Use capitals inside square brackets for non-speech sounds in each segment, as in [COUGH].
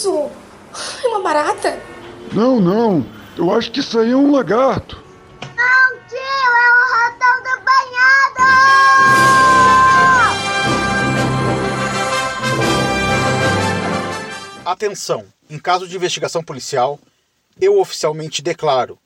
isso? É uma barata? Não, não. Eu acho que isso aí é um lagarto. Não, tio, é o ratão do banhado! Atenção! Em caso de investigação policial, eu oficialmente declaro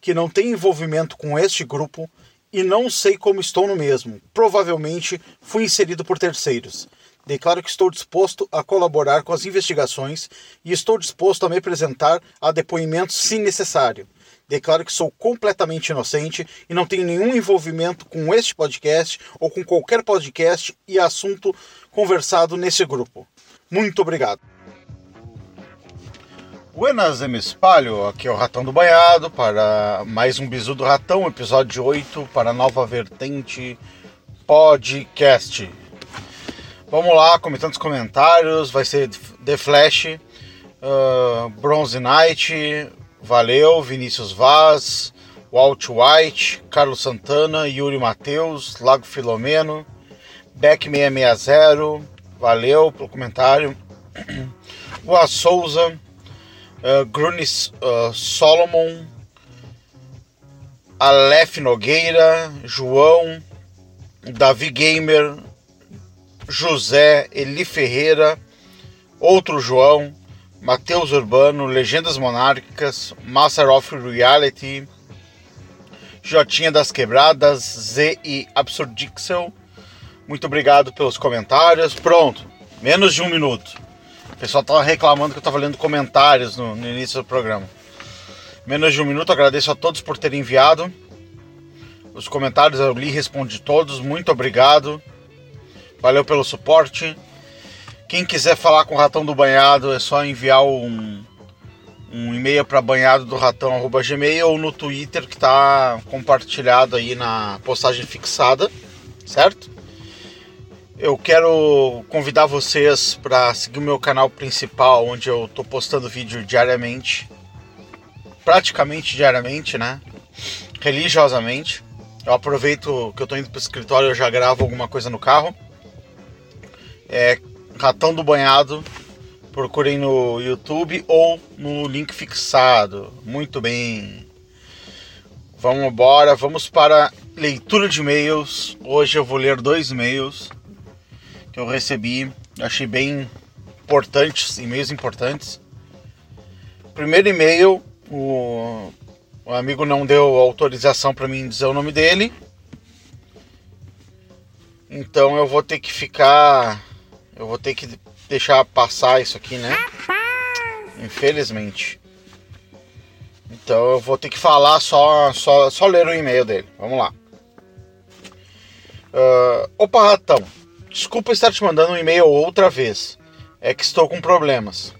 que não tenho envolvimento com este grupo e não sei como estou no mesmo. Provavelmente fui inserido por terceiros. Declaro que estou disposto a colaborar com as investigações e estou disposto a me apresentar a depoimentos se necessário. Declaro que sou completamente inocente e não tenho nenhum envolvimento com este podcast ou com qualquer podcast e assunto conversado nesse grupo. Muito obrigado. Buenas, me espalho. Aqui é o Ratão do Banhado para mais um Bisu do Ratão, episódio 8 para a nova vertente podcast. Vamos lá, comentando os comentários. Vai ser The Flash, uh, Bronze Knight, valeu, Vinícius Vaz, Walt White, Carlos Santana, Yuri Matheus, Lago Filomeno, Beck660, valeu pelo comentário. [CLEARS THROAT] Boa Souza, uh, Grunis uh, Solomon, Aleph Nogueira, João, Davi Gamer, José, Eli Ferreira, outro João, Matheus Urbano, Legendas Monárquicas, Master of Reality, Jotinha das Quebradas, Z e Absurdixel. Muito obrigado pelos comentários. Pronto, menos de um minuto. O pessoal estava reclamando que eu estava lendo comentários no, no início do programa. Menos de um minuto, agradeço a todos por terem enviado. Os comentários eu li respondi todos. Muito obrigado. Valeu pelo suporte. Quem quiser falar com o Ratão do Banhado é só enviar um, um e-mail para banhado do ratão@gmail ou no Twitter que está compartilhado aí na postagem fixada, certo? Eu quero convidar vocês para seguir o meu canal principal, onde eu estou postando vídeo diariamente, praticamente diariamente, né? Religiosamente. Eu aproveito que eu estou indo para o escritório, eu já gravo alguma coisa no carro é Ratão do Banhado. Procurem no YouTube ou no link fixado. Muito bem. Vamos embora, vamos para leitura de e-mails. Hoje eu vou ler dois e-mails que eu recebi. Achei bem importantes, e-mails importantes. Primeiro e-mail, o, o amigo não deu autorização para mim dizer o nome dele. Então eu vou ter que ficar eu vou ter que deixar passar isso aqui, né? Infelizmente. Então eu vou ter que falar só, só, só ler o e-mail dele. Vamos lá. Uh, opa, ratão. Desculpa estar te mandando um e-mail outra vez. É que estou com problemas.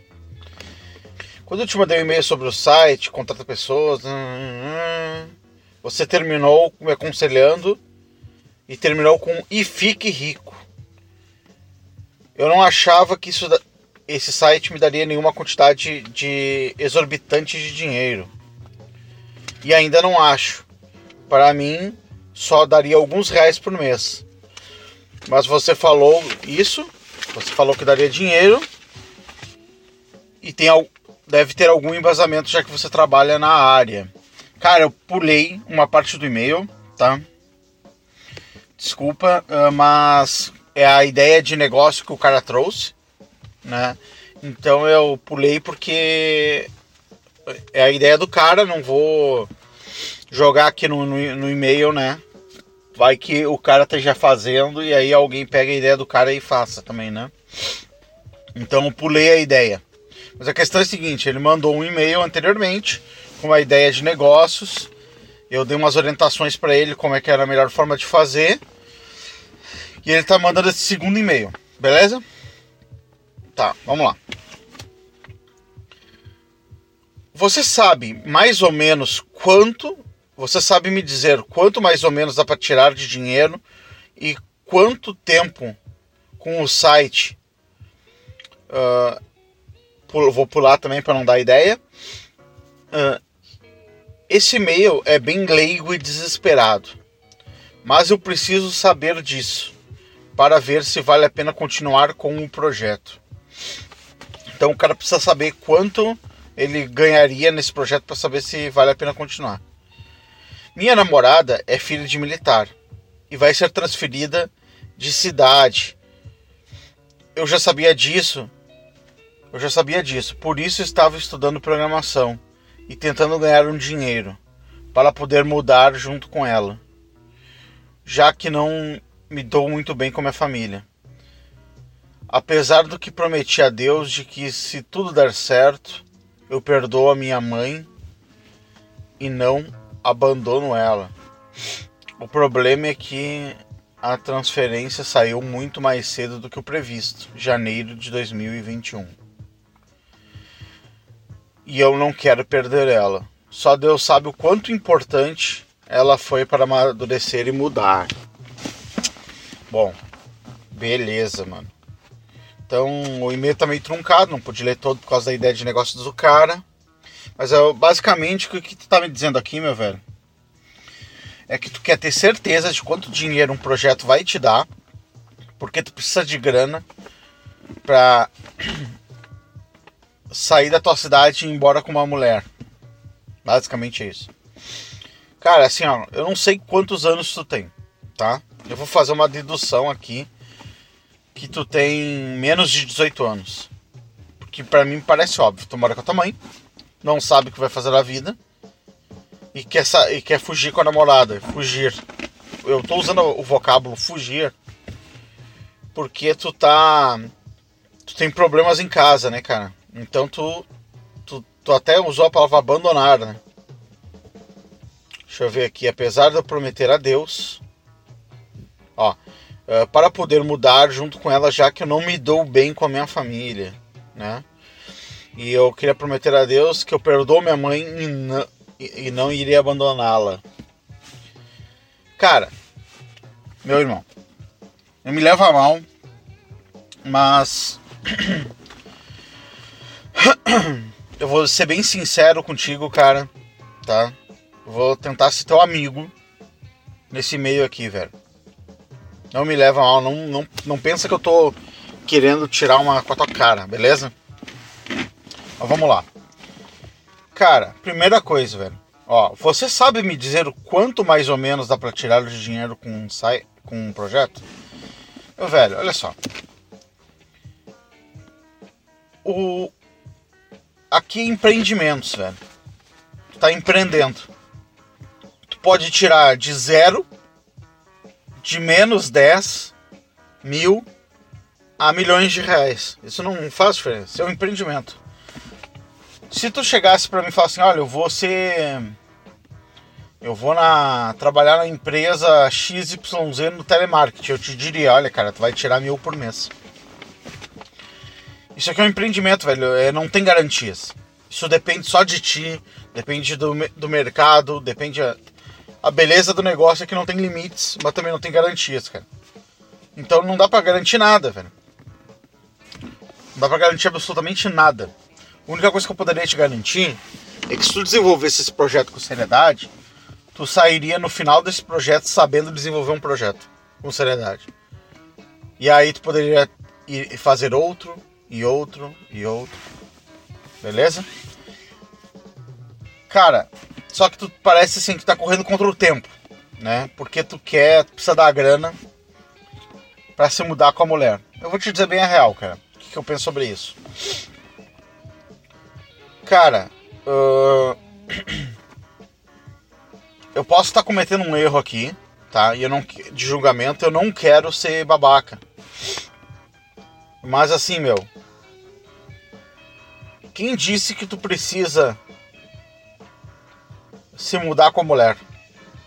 Quando eu te mandei um e-mail sobre o site, contrata pessoas, hum, hum, você terminou me aconselhando e terminou com e fique rico. Eu não achava que isso, esse site me daria nenhuma quantidade de exorbitante de dinheiro. E ainda não acho. Para mim, só daria alguns reais por mês. Mas você falou isso, você falou que daria dinheiro e tem deve ter algum embasamento já que você trabalha na área. Cara, eu pulei uma parte do e-mail, tá? Desculpa, ah, mas é a ideia de negócio que o cara trouxe, né? Então eu pulei porque é a ideia do cara, não vou jogar aqui no, no, no e-mail, né? Vai que o cara esteja fazendo e aí alguém pega a ideia do cara e faça também, né? Então eu pulei a ideia. Mas a questão é a seguinte, ele mandou um e-mail anteriormente com uma ideia de negócios. Eu dei umas orientações para ele como é que era a melhor forma de fazer. E ele tá mandando esse segundo e-mail, beleza? Tá, vamos lá. Você sabe mais ou menos quanto, você sabe me dizer quanto mais ou menos dá para tirar de dinheiro e quanto tempo com o site. Uh, vou pular também para não dar ideia. Uh, esse e-mail é bem leigo e desesperado, mas eu preciso saber disso para ver se vale a pena continuar com o projeto. Então o cara precisa saber quanto ele ganharia nesse projeto para saber se vale a pena continuar. Minha namorada é filha de militar e vai ser transferida de cidade. Eu já sabia disso. Eu já sabia disso. Por isso estava estudando programação e tentando ganhar um dinheiro para poder mudar junto com ela. Já que não me dou muito bem com minha família. Apesar do que prometi a Deus de que se tudo der certo, eu perdoo a minha mãe e não abandono ela. O problema é que a transferência saiu muito mais cedo do que o previsto, janeiro de 2021. E eu não quero perder ela. Só Deus sabe o quanto importante ela foi para amadurecer e mudar. Bom, beleza, mano. Então o e-mail tá meio truncado, não pude ler todo por causa da ideia de negócio do cara. Mas é basicamente o que tu tá me dizendo aqui, meu velho, é que tu quer ter certeza de quanto dinheiro um projeto vai te dar, porque tu precisa de grana pra [CLEARS THROAT] sair da tua cidade e ir embora com uma mulher. Basicamente é isso. Cara, assim, ó, eu não sei quantos anos tu tem, tá? Eu vou fazer uma dedução aqui que tu tem menos de 18 anos. Porque para mim parece óbvio, tu mora com a tua mãe, não sabe o que vai fazer na vida e quer, e quer fugir com a namorada. Fugir. Eu tô usando o vocábulo fugir porque tu tá. Tu tem problemas em casa, né, cara? Então tu. Tu, tu até usou a palavra abandonar, né? Deixa eu ver aqui. Apesar de eu prometer a Deus. Ó. Uh, para poder mudar junto com ela, já que eu não me dou bem com a minha família, né? E eu queria prometer a Deus que eu perdoo minha mãe e não, e não iria abandoná-la. Cara, meu irmão, eu me levo a mal, mas [COUGHS] eu vou ser bem sincero contigo, cara, tá? Vou tentar ser teu amigo nesse meio aqui, velho. Não me leva mal, não, não, não pensa que eu tô querendo tirar uma com a tua cara, beleza? Mas vamos lá. Cara, primeira coisa, velho. Ó, você sabe me dizer o quanto mais ou menos dá para tirar de dinheiro com um, com um projeto? Meu velho, olha só. O aqui é empreendimentos, velho. Tu tá empreendendo. Tu pode tirar de zero, de menos 10 mil a milhões de reais. Isso não faz diferença. É um empreendimento. Se tu chegasse para mim e falasse assim, olha, eu vou ser. Eu vou na, trabalhar na empresa XYZ no telemarketing. Eu te diria, olha, cara, tu vai tirar mil por mês. Isso aqui é um empreendimento, velho. É, não tem garantias. Isso depende só de ti, depende do, do mercado, depende. A, beleza do negócio é que não tem limites, mas também não tem garantias, cara. Então não dá para garantir nada, velho. Não dá pra garantir absolutamente nada. A única coisa que eu poderia te garantir é que se tu desenvolvesse esse projeto com seriedade, tu sairia no final desse projeto sabendo desenvolver um projeto com seriedade. E aí tu poderia ir fazer outro, e outro, e outro. Beleza? Cara, só que tu parece assim que tá correndo contra o tempo, né? Porque tu quer, tu precisa dar grana para se mudar com a mulher. Eu vou te dizer bem a real, cara. O que, que eu penso sobre isso? Cara, uh... [CLEARS THROAT] eu posso estar cometendo um erro aqui, tá? E eu não de julgamento, eu não quero ser babaca. Mas assim, meu, quem disse que tu precisa se mudar com a mulher?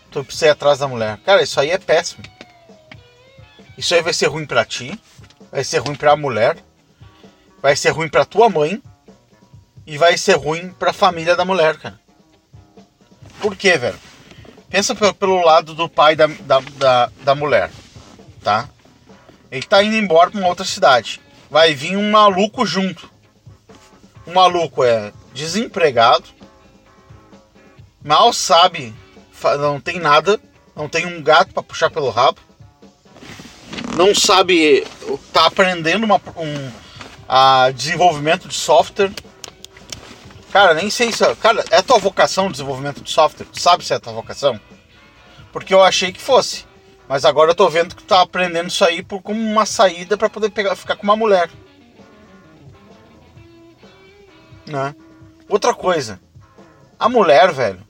Tu precisa ir atrás da mulher. Cara, isso aí é péssimo. Isso aí vai ser ruim para ti, vai ser ruim para a mulher, vai ser ruim para tua mãe e vai ser ruim para a família da mulher, cara. Por quê, velho? Pensa pelo lado do pai da, da, da, da mulher, tá? Ele tá indo embora para uma outra cidade. Vai vir um maluco junto. Um maluco é desempregado, mal sabe, não tem nada, não tem um gato para puxar pelo rabo, não sabe, tá aprendendo uma, um, a desenvolvimento de software. Cara, nem sei se. Cara, é tua vocação o desenvolvimento de software? Tu sabe se é tua vocação? Porque eu achei que fosse. Mas agora eu tô vendo que tu tá aprendendo isso aí por, como uma saída para poder pegar, ficar com uma mulher. Né? Outra coisa. A mulher, velho.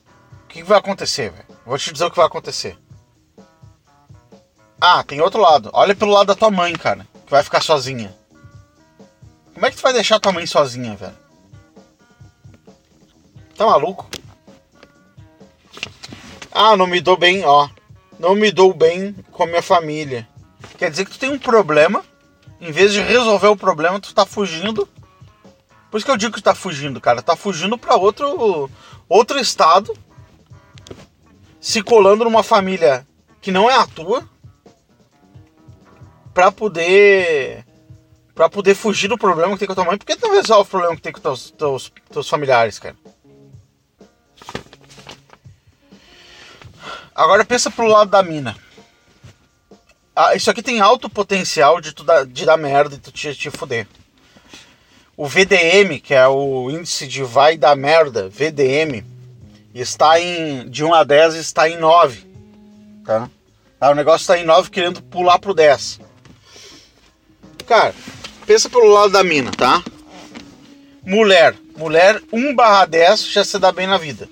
Que vai acontecer, velho? Vou te dizer o que vai acontecer. Ah, tem outro lado. Olha pelo lado da tua mãe, cara. Que vai ficar sozinha. Como é que tu vai deixar tua mãe sozinha, velho? Tá maluco? Ah, não me dou bem, ó. Não me dou bem com a minha família. Quer dizer que tu tem um problema. Em vez de resolver o problema, tu tá fugindo. Por isso que eu digo que tu tá fugindo, cara. Tá fugindo pra outro, outro estado. Se colando numa família que não é a tua. Pra poder para poder fugir do problema que tem com a tua mãe. Por que tu não resolve o problema que tem com teus, teus, teus familiares, cara? Agora pensa pro lado da mina. Ah, isso aqui tem alto potencial de, tu dar, de dar merda e tu te, te fuder. O VDM, que é o índice de vai dar merda, VDM, está em. de 1 a 10 está em 9. Tá? Ah, o negócio está em 9 querendo pular pro 10. Cara, pensa pelo lado da mina, tá? Mulher. Mulher 1 barra 10 já se dá bem na vida.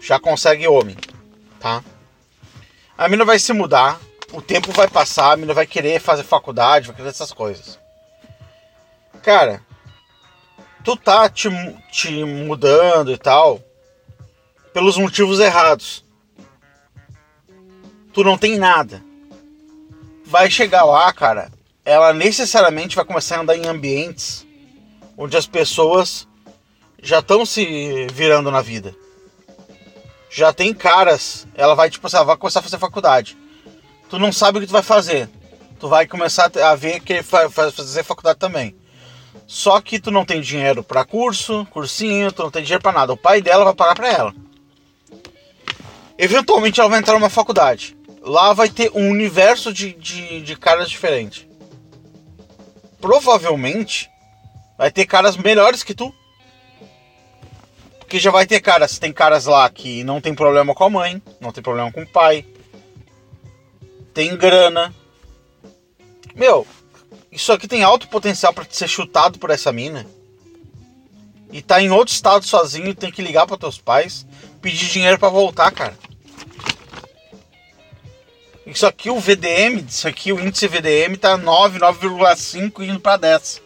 Já consegue homem, tá? A mina vai se mudar, o tempo vai passar, a mina vai querer fazer faculdade, vai querer essas coisas. Cara, tu tá te, te mudando e tal pelos motivos errados. Tu não tem nada. Vai chegar lá, cara, ela necessariamente vai começar a andar em ambientes onde as pessoas já estão se virando na vida. Já tem caras, ela vai tipo assim, vai começar a fazer faculdade. Tu não sabe o que tu vai fazer. Tu vai começar a ver que vai fazer faculdade também. Só que tu não tem dinheiro para curso, cursinho, tu não tem dinheiro para nada. O pai dela vai pagar para ela. Eventualmente ela vai entrar numa faculdade. Lá vai ter um universo de, de, de caras diferentes provavelmente vai ter caras melhores que tu. Porque já vai ter caras, tem caras lá que não tem problema com a mãe, não tem problema com o pai, tem grana. Meu, isso aqui tem alto potencial para ser chutado por essa mina. E tá em outro estado sozinho, tem que ligar para teus pais, pedir dinheiro para voltar, cara. Isso aqui, o VDM, isso aqui, o índice VDM tá 9, 9,5 indo para 10.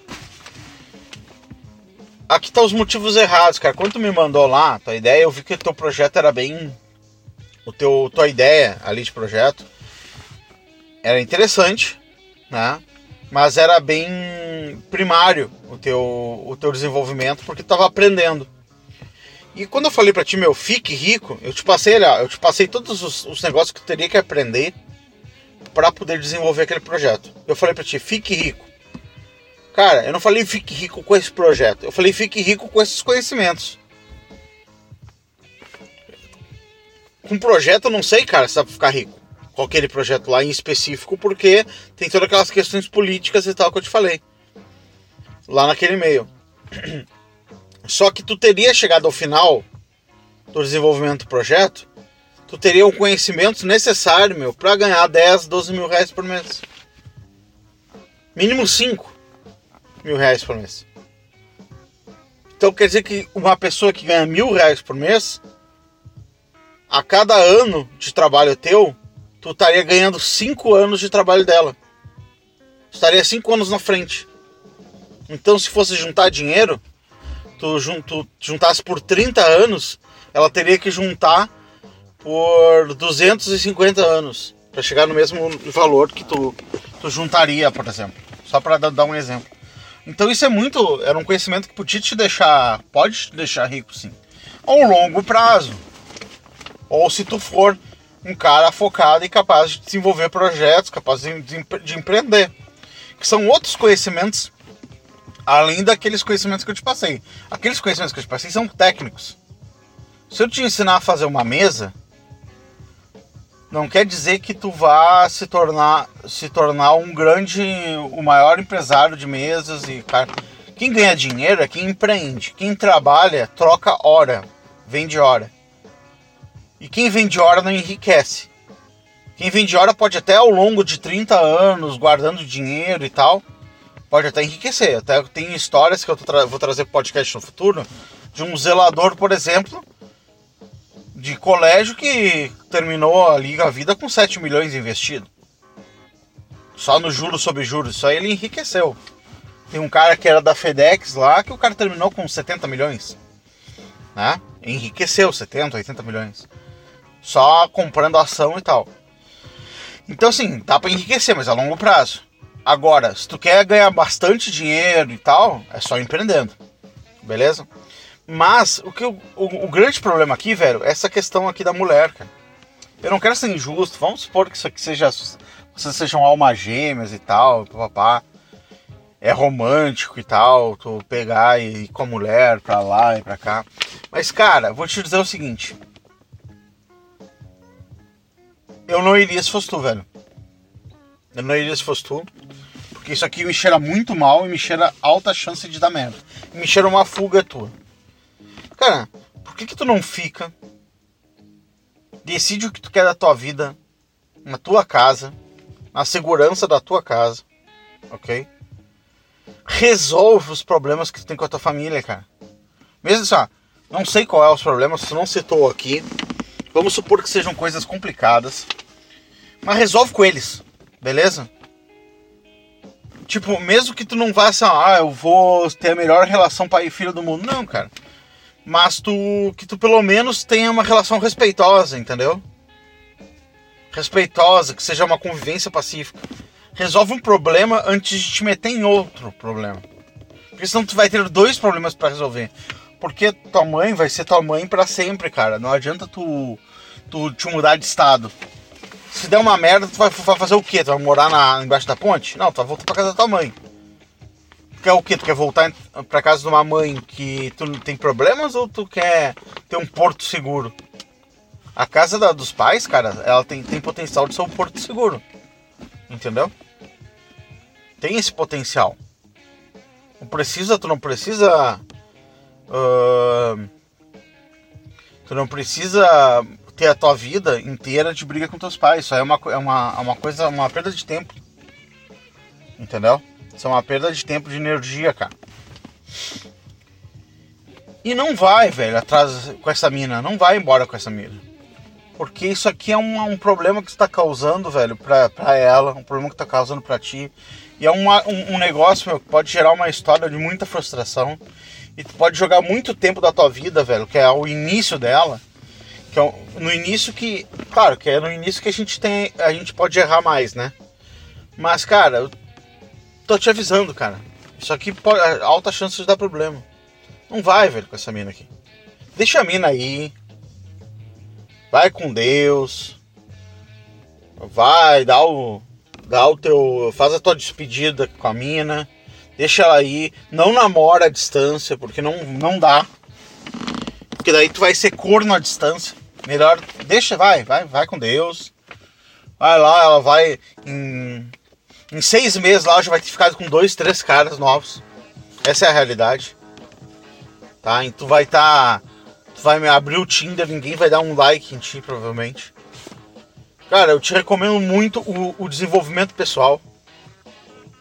Aqui tá os motivos errados, cara. Quando tu me mandou lá, tua ideia, eu vi que o teu projeto era bem. O teu, tua ideia ali de projeto era interessante, né? Mas era bem primário o teu, o teu desenvolvimento, porque tu tava aprendendo. E quando eu falei para ti, meu, fique rico, eu te passei, eu te passei todos os, os negócios que tu teria que aprender para poder desenvolver aquele projeto. Eu falei para ti, fique rico. Cara, eu não falei fique rico com esse projeto, eu falei fique rico com esses conhecimentos. Com projeto eu não sei, cara, se dá pra ficar rico. Com aquele projeto lá em específico, porque tem todas aquelas questões políticas e tal que eu te falei. Lá naquele e-mail. Só que tu teria chegado ao final do desenvolvimento do projeto tu teria o conhecimento necessário, meu, para ganhar 10, 12 mil reais por mês. Mínimo 5 mil reais por mês. Então quer dizer que uma pessoa que ganha mil reais por mês, a cada ano de trabalho teu, tu estaria ganhando 5 anos de trabalho dela. Estaria 5 anos na frente. Então se fosse juntar dinheiro, tu, tu juntasse por 30 anos, ela teria que juntar por 250 anos para chegar no mesmo valor que tu, tu juntaria, por exemplo. Só para dar um exemplo. Então isso é muito, era um conhecimento que podia te deixar, pode te deixar rico sim, a um longo prazo. Ou se tu for um cara focado e capaz de desenvolver projetos, capaz de, de, de empreender, que são outros conhecimentos além daqueles conhecimentos que eu te passei. Aqueles conhecimentos que eu te passei são técnicos. Se eu te ensinar a fazer uma mesa, não quer dizer que tu vá se tornar se tornar um grande, o maior empresário de mesas e cara. Quem ganha dinheiro é quem empreende. Quem trabalha troca hora, vende hora. E quem vende hora não enriquece. Quem vende hora pode até ao longo de 30 anos, guardando dinheiro e tal, pode até enriquecer. Até tem histórias que eu tra vou trazer pro podcast no futuro, de um zelador, por exemplo, de colégio que terminou a vida com 7 milhões investido. Só no juros sobre juros. Isso aí ele enriqueceu. Tem um cara que era da FedEx lá que o cara terminou com 70 milhões. Né? Enriqueceu 70, 80 milhões. Só comprando ação e tal. Então assim, dá para enriquecer, mas a longo prazo. Agora, se tu quer ganhar bastante dinheiro e tal, é só empreendendo. Beleza? Mas o que o, o, grande problema aqui, velho, é essa questão aqui da mulher, cara. Eu não quero ser injusto. Vamos supor que isso aqui seja vocês sejam almas gêmeas e tal, papá. É romântico e tal, tu pegar e ir com a mulher pra lá e pra cá. Mas, cara, vou te dizer o seguinte. Eu não iria se fosse tu, velho. Eu não iria se fosse tu. Isso aqui me cheira muito mal e me cheira alta chance de dar merda. me cheira uma fuga tua. Cara, por que, que tu não fica? Decide o que tu quer da tua vida, na tua casa, na segurança da tua casa, ok? Resolve os problemas que tu tem com a tua família, cara. Mesmo assim, ó, não sei qual é os problemas, tu não citou aqui. Vamos supor que sejam coisas complicadas. Mas resolve com eles, beleza? Tipo, mesmo que tu não vá assim, ah, eu vou ter a melhor relação pai e filho do mundo. Não, cara mas tu que tu pelo menos tenha uma relação respeitosa, entendeu? Respeitosa, que seja uma convivência pacífica. Resolve um problema antes de te meter em outro problema. Porque senão tu vai ter dois problemas para resolver. Porque tua mãe vai ser tua mãe para sempre, cara. Não adianta tu, tu te mudar de estado. Se der uma merda, tu vai, fazer o quê? Tu vai morar na, embaixo da ponte? Não, tu vai voltar pra casa da tua mãe. Tu quer o quê? Tu quer voltar para casa de uma mãe que tu tem problemas ou tu quer ter um porto seguro? A casa da, dos pais, cara, ela tem, tem potencial de ser um porto seguro. Entendeu? Tem esse potencial. Não precisa, tu não precisa. Uh, tu não precisa ter a tua vida inteira de briga com teus pais. Isso aí é uma, é uma, é uma coisa, uma perda de tempo. Entendeu? Isso é uma perda de tempo, de energia, cara. E não vai, velho, atrás com essa mina. Não vai embora com essa mina. Porque isso aqui é um, um problema que está causando, velho, pra, pra ela. Um problema que está causando pra ti. E é uma, um, um, negócio, meu, que pode gerar uma história de muita frustração. E tu pode jogar muito tempo da tua vida, velho, que é o início dela. Que é no início que. Claro, que é no início que a gente tem. A gente pode errar mais, né? Mas, cara, Tô te avisando, cara. Isso aqui pode. Alta chance de dar problema. Não vai, velho, com essa mina aqui. Deixa a mina aí. Vai com Deus. Vai, dá o. Dá o teu. Faz a tua despedida com a mina. Deixa ela aí. Não namora à distância, porque não, não dá. Porque daí tu vai ser corno à distância. Melhor. Deixa, vai, vai, vai com Deus. Vai lá, ela vai em em seis meses lá, já vai ter ficado com dois, três caras novos. Essa é a realidade. Tá? E tu vai estar. Tá, tu vai abrir o Tinder, ninguém vai dar um like em ti, provavelmente. Cara, eu te recomendo muito o, o desenvolvimento pessoal,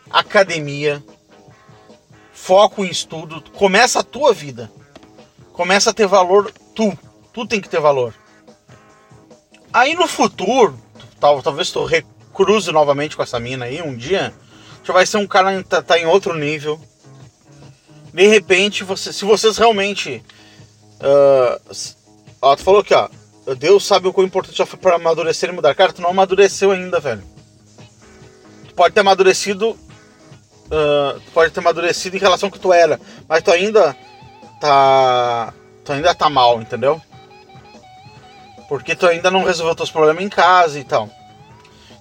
academia, foco em estudo. Começa a tua vida. Começa a ter valor tu. Tu tem que ter valor. Aí no futuro, talvez tu cruze novamente com essa mina aí um dia, já vai ser um cara que tá, tá em outro nível. De repente, você, se vocês realmente. Uh, ó, tu falou aqui, ó. Deus sabe o quão importante já foi para amadurecer e mudar. Cara, tu não amadureceu ainda, velho. Tu pode ter amadurecido. Uh, tu pode ter amadurecido em relação ao que tu era. Mas tu ainda tá. Tu ainda tá mal, entendeu? Porque tu ainda não resolveu teus problemas em casa e tal.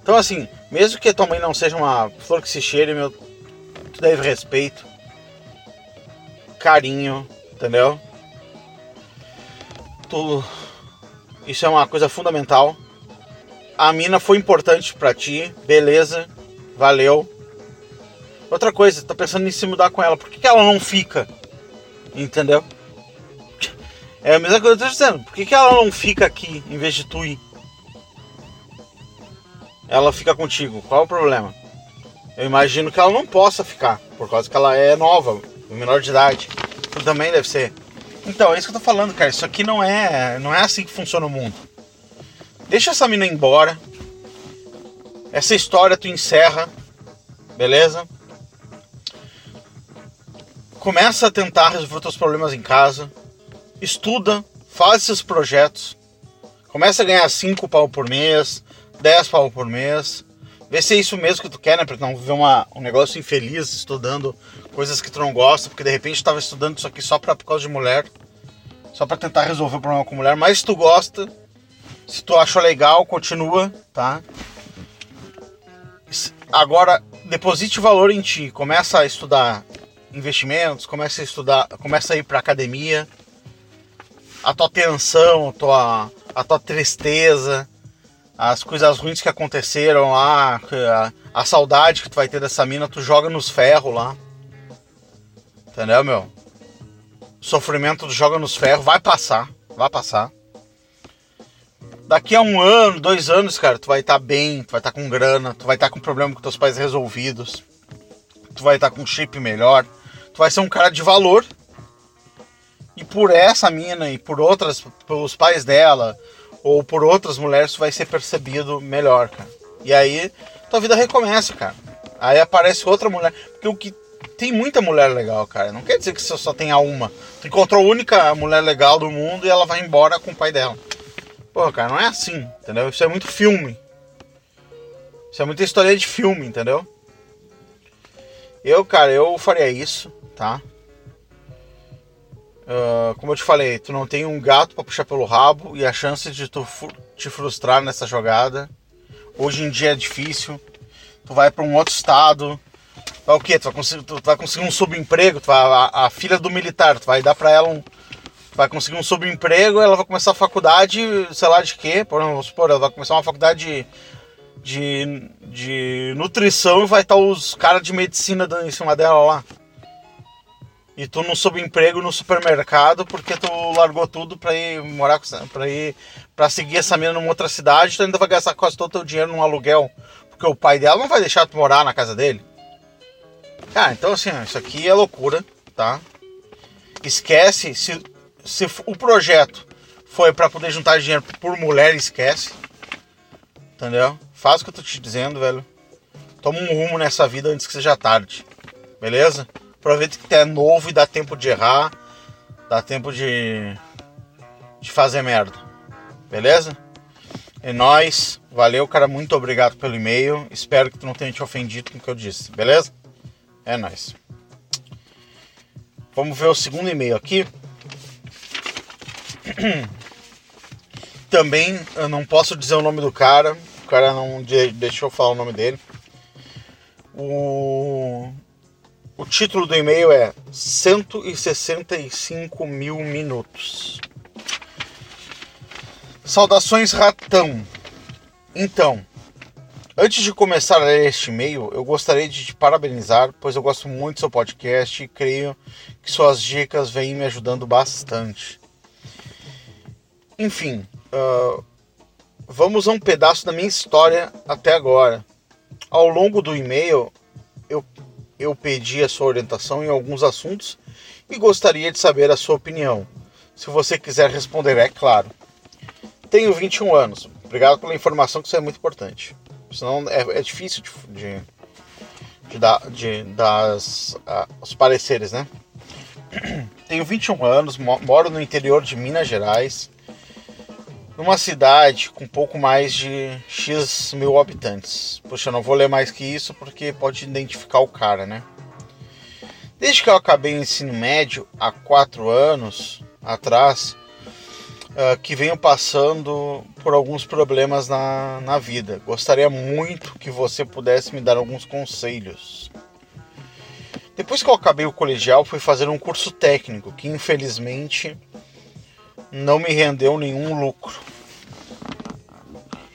Então, assim, mesmo que a tua mãe não seja uma flor que se cheire, meu, tu deve respeito, carinho, entendeu? Tu, isso é uma coisa fundamental. a mina foi importante pra ti, beleza, valeu. Outra coisa, tá pensando em se mudar com ela, por que, que ela não fica? Entendeu? É a mesma coisa que eu tô dizendo, por que, que ela não fica aqui em vez de tu ir? Ela fica contigo, qual é o problema? Eu imagino que ela não possa ficar, por causa que ela é nova, menor de idade. Tu também deve ser. Então, é isso que eu tô falando, cara. Isso aqui não é, não é assim que funciona o mundo. Deixa essa mina embora. Essa história tu encerra, beleza? Começa a tentar resolver teus problemas em casa. Estuda, faz esses projetos. Começa a ganhar 5 pau por mês, 10 pau por mês. Vê se é isso mesmo que tu quer, né? Pra não viver uma, um negócio infeliz estudando coisas que tu não gosta, porque de repente tu tava estudando isso aqui só pra, por causa de mulher. Só pra tentar resolver o problema com mulher. Mas se tu gosta, se tu achou legal, continua, tá? Agora, deposite valor em ti. Começa a estudar investimentos, começa a estudar, começa a ir pra academia. A tua tensão, a tua, a tua tristeza, as coisas ruins que aconteceram lá, a, a saudade que tu vai ter dessa mina, tu joga nos ferros lá. Entendeu, meu? O sofrimento tu joga nos ferros, vai passar, vai passar. Daqui a um ano, dois anos, cara, tu vai estar tá bem, tu vai estar tá com grana, tu vai estar tá com problema com teus pais resolvidos, tu vai estar tá com um chip melhor, tu vai ser um cara de valor. Por essa mina e por outras, pelos pais dela, ou por outras mulheres, tu vai ser percebido melhor, cara. E aí tua vida recomeça, cara. Aí aparece outra mulher. Porque o que tem muita mulher legal, cara. Não quer dizer que você só tenha uma. Tu encontrou a única mulher legal do mundo e ela vai embora com o pai dela. Pô, cara, não é assim, entendeu? Isso é muito filme. Isso é muita história de filme, entendeu? Eu, cara, eu faria isso, tá? Uh, como eu te falei, tu não tem um gato para puxar pelo rabo e a chance de tu te frustrar nessa jogada hoje em dia é difícil. Tu vai para um outro estado, vai o quê? Tu vai conseguir, tu vai conseguir um subemprego, tu vai, a, a filha do militar, tu vai dar para ela um vai conseguir um subemprego, ela vai começar a faculdade, sei lá de quê, por, vamos supor, ela vai começar uma faculdade de, de, de nutrição e vai estar os caras de medicina dando em cima dela lá e tu não soube emprego no supermercado porque tu largou tudo para ir morar para ir para seguir essa mina numa outra cidade, tu ainda vai gastar quase todo o teu dinheiro num aluguel, porque o pai dela não vai deixar tu morar na casa dele. Cara, então assim, isso aqui é loucura, tá? Esquece se se o projeto foi para poder juntar dinheiro por mulher, esquece. Entendeu? Faz o que eu tô te dizendo, velho. Toma um rumo nessa vida antes que seja tarde. Beleza? Aproveita que é novo e dá tempo de errar. Dá tempo de. de fazer merda. Beleza? É nóis. Valeu, cara. Muito obrigado pelo e-mail. Espero que tu não tenha te ofendido com o que eu disse. Beleza? É nóis. Vamos ver o segundo e-mail aqui. Também eu não posso dizer o nome do cara. O cara não deixou eu falar o nome dele. O o título do e-mail é 165 mil minutos. Saudações, ratão. Então, antes de começar a ler este e-mail, eu gostaria de te parabenizar, pois eu gosto muito do seu podcast e creio que suas dicas vêm me ajudando bastante. Enfim, uh, vamos a um pedaço da minha história até agora. Ao longo do e-mail, eu eu pedi a sua orientação em alguns assuntos e gostaria de saber a sua opinião. Se você quiser responder, é claro. Tenho 21 anos. Obrigado pela informação, que isso é muito importante. Senão é, é difícil de, de, de, dar, de dar as, os pareceres, né? [CLEARS THROAT] Tenho 21 anos, moro no interior de Minas Gerais numa cidade com pouco mais de X mil habitantes. Poxa, eu não vou ler mais que isso porque pode identificar o cara, né? Desde que eu acabei o ensino médio há quatro anos atrás, uh, que venho passando por alguns problemas na, na vida. Gostaria muito que você pudesse me dar alguns conselhos. Depois que eu acabei o colegial, fui fazer um curso técnico que infelizmente não me rendeu nenhum lucro.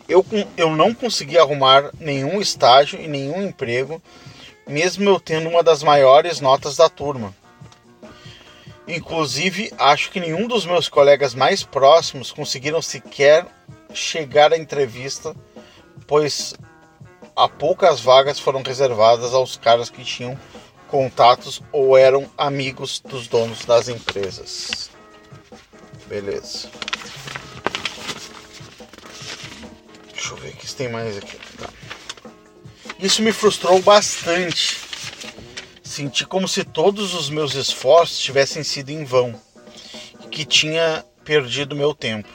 Eu, eu não consegui arrumar nenhum estágio e nenhum emprego, mesmo eu tendo uma das maiores notas da turma. Inclusive, acho que nenhum dos meus colegas mais próximos conseguiram sequer chegar à entrevista, pois há poucas vagas foram reservadas aos caras que tinham contatos ou eram amigos dos donos das empresas. Beleza. Deixa eu ver o que tem mais aqui. Tá. Isso me frustrou bastante. Senti como se todos os meus esforços tivessem sido em vão e que tinha perdido meu tempo.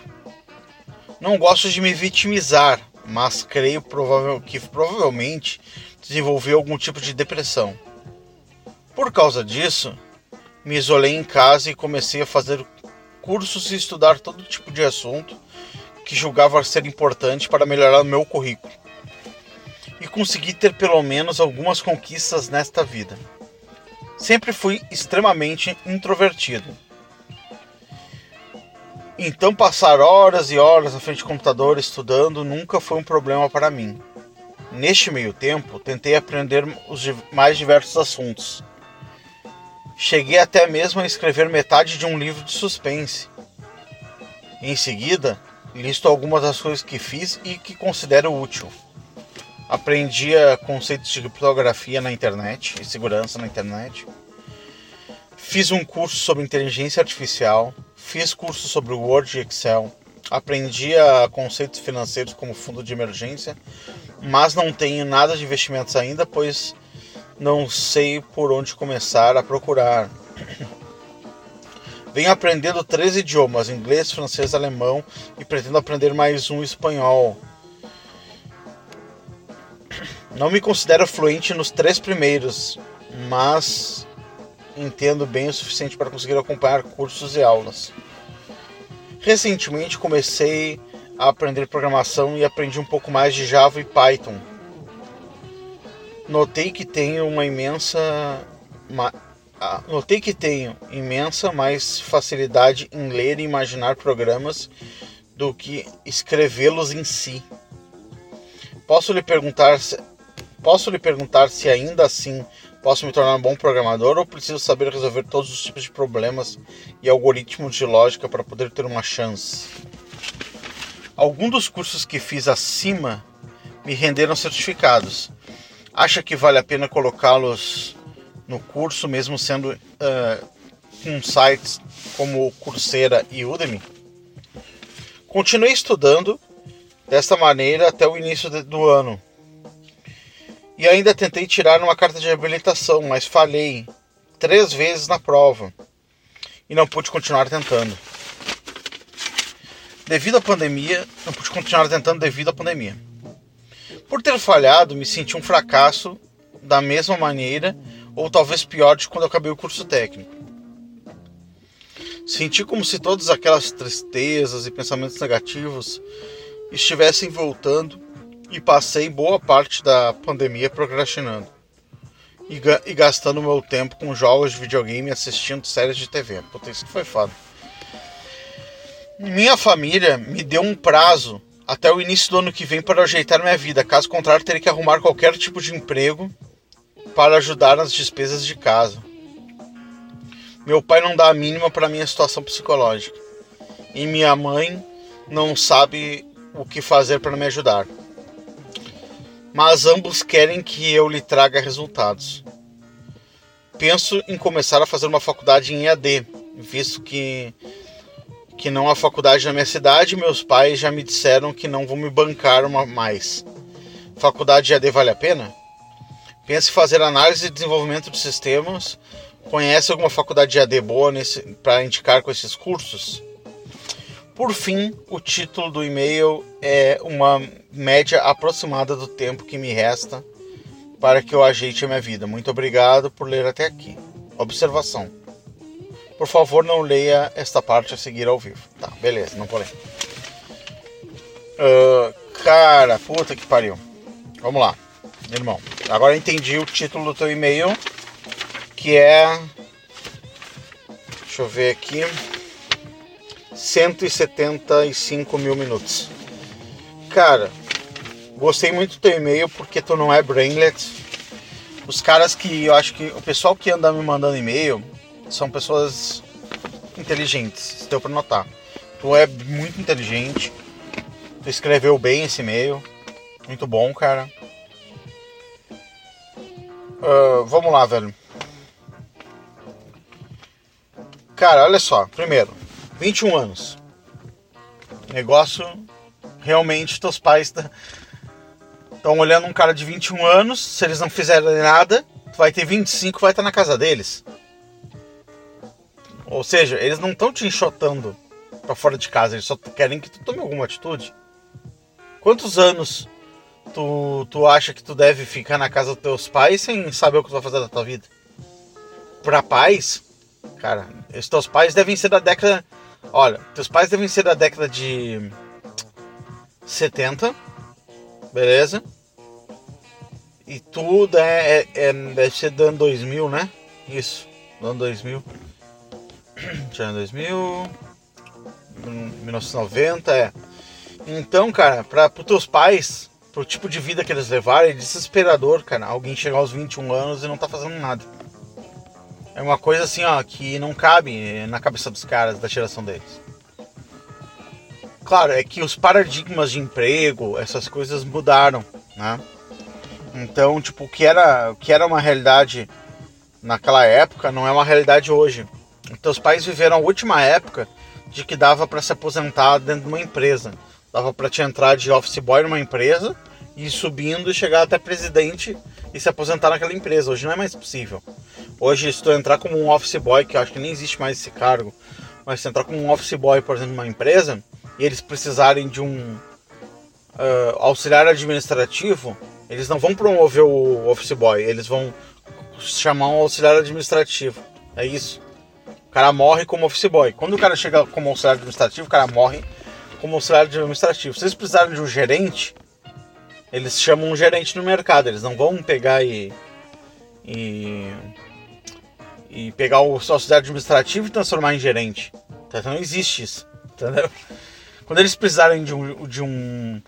Não gosto de me vitimizar, mas creio provável, que provavelmente desenvolvi algum tipo de depressão. Por causa disso, me isolei em casa e comecei a fazer cursos e estudar todo tipo de assunto que julgava ser importante para melhorar o meu currículo. E consegui ter pelo menos algumas conquistas nesta vida. Sempre fui extremamente introvertido. Então passar horas e horas na frente do computador estudando nunca foi um problema para mim. Neste meio tempo, tentei aprender os mais diversos assuntos. Cheguei até mesmo a escrever metade de um livro de suspense. Em seguida, listo algumas das coisas que fiz e que considero útil. Aprendi conceitos de criptografia na internet e segurança na internet. Fiz um curso sobre inteligência artificial, fiz curso sobre Word e Excel, aprendi conceitos financeiros como fundo de emergência, mas não tenho nada de investimentos ainda, pois não sei por onde começar a procurar. Venho aprendendo três idiomas: inglês, francês, alemão e pretendo aprender mais um espanhol. Não me considero fluente nos três primeiros, mas entendo bem o suficiente para conseguir acompanhar cursos e aulas. Recentemente comecei a aprender programação e aprendi um pouco mais de Java e Python. Notei que tenho uma imensa ah, notei que tenho imensa mais facilidade em ler e imaginar programas do que escrevê-los em si. Posso lhe perguntar se, posso lhe perguntar se ainda assim posso me tornar um bom programador ou preciso saber resolver todos os tipos de problemas e algoritmos de lógica para poder ter uma chance? Alguns dos cursos que fiz acima me renderam certificados. Acha que vale a pena colocá-los no curso, mesmo sendo uh, com sites como Coursera e Udemy. Continuei estudando desta maneira até o início do ano. E ainda tentei tirar uma carta de habilitação, mas falhei três vezes na prova e não pude continuar tentando. Devido à pandemia, não pude continuar tentando devido à pandemia. Por ter falhado, me senti um fracasso da mesma maneira ou talvez pior de quando acabei o curso técnico. Senti como se todas aquelas tristezas e pensamentos negativos estivessem voltando e passei boa parte da pandemia procrastinando e, e gastando meu tempo com jogos de videogame e assistindo séries de TV. Puta, isso foi foda. Minha família me deu um prazo até o início do ano que vem para ajeitar minha vida. Caso contrário, teria que arrumar qualquer tipo de emprego para ajudar nas despesas de casa. Meu pai não dá a mínima para minha situação psicológica. E minha mãe não sabe o que fazer para me ajudar. Mas ambos querem que eu lhe traga resultados. Penso em começar a fazer uma faculdade em EAD, visto que que não há faculdade na minha cidade, meus pais já me disseram que não vão me bancar uma mais. Faculdade EAD vale a pena? Pensa em fazer análise e desenvolvimento de sistemas. Conhece alguma faculdade de AD boa para indicar com esses cursos? Por fim, o título do e-mail é uma média aproximada do tempo que me resta para que eu ajeite a minha vida. Muito obrigado por ler até aqui. Observação. Por favor, não leia esta parte a seguir ao vivo. Tá, beleza, não vou ler. Uh, cara, puta que pariu. Vamos lá irmão. Agora eu entendi o título do teu e-mail, que é. Deixa eu ver aqui. 175 mil minutos. Cara, gostei muito do teu e-mail porque tu não é brainlet. Os caras que eu acho que o pessoal que anda me mandando e-mail são pessoas inteligentes, deu pra notar. Tu é muito inteligente, tu escreveu bem esse e-mail, muito bom, cara. Uh, vamos lá, velho. Cara, olha só. Primeiro, 21 anos. Negócio. Realmente, teus pais estão olhando um cara de 21 anos. Se eles não fizerem nada, tu vai ter 25 vai estar na casa deles. Ou seja, eles não estão te enxotando para fora de casa, eles só querem que tu tome alguma atitude. Quantos anos tu, tu acha que tu deve ficar na casa dos teus pais sem saber o que tu vai fazer da tua vida? Pra pais, cara, os teus pais devem ser da década. Olha, teus pais devem ser da década de 70, beleza? E tudo é, é, é deve ser do ano 2000, né? Isso, do ano 2000. Já 2000, 1990, é. Então, cara, para os teus pais, pro tipo de vida que eles levaram, é desesperador, cara. Alguém chegar aos 21 anos e não tá fazendo nada. É uma coisa assim, ó, que não cabe na cabeça dos caras da geração deles. Claro, é que os paradigmas de emprego, essas coisas mudaram, né? Então, tipo, o que era, o que era uma realidade naquela época não é uma realidade hoje. Teus pais viveram a última época de que dava para se aposentar dentro de uma empresa. Dava para te entrar de office boy numa empresa e ir subindo e chegar até presidente e se aposentar naquela empresa. Hoje não é mais possível. Hoje, se tu entrar como um office boy, que eu acho que nem existe mais esse cargo, mas se entrar como um office boy, por exemplo, numa empresa, e eles precisarem de um uh, auxiliar administrativo, eles não vão promover o office boy, eles vão chamar um auxiliar administrativo. É isso. O cara morre como office boy. Quando o cara chega como auxiliar administrativo, o cara morre como auxiliar administrativo. Se eles precisarem de um gerente, eles chamam um gerente no mercado. Eles não vão pegar e. e, e pegar o auxiliar administrativo e transformar em gerente. Então não existe isso. Entendeu? Quando eles precisarem de um, de um.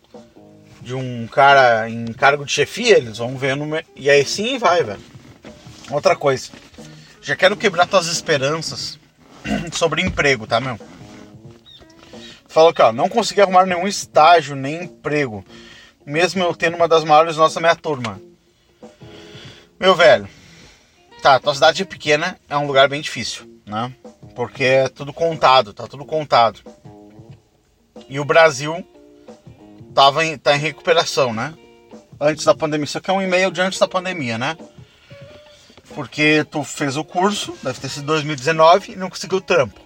de um cara em cargo de chefia, eles vão ver no. E aí sim vai, velho. Outra coisa. Já quero quebrar tuas esperanças [CLEARS THROAT] sobre emprego, tá, meu? Falou que, ó, não consegui arrumar nenhum estágio, nem emprego. Mesmo eu tendo uma das maiores notas da minha turma. Meu velho, tá, tua cidade é pequena, é um lugar bem difícil, né? Porque é tudo contado, tá tudo contado. E o Brasil tava em, tá em recuperação, né? Antes da pandemia. Isso aqui é um e-mail de antes da pandemia, né? Porque tu fez o curso, deve ter sido 2019, e não conseguiu trampo.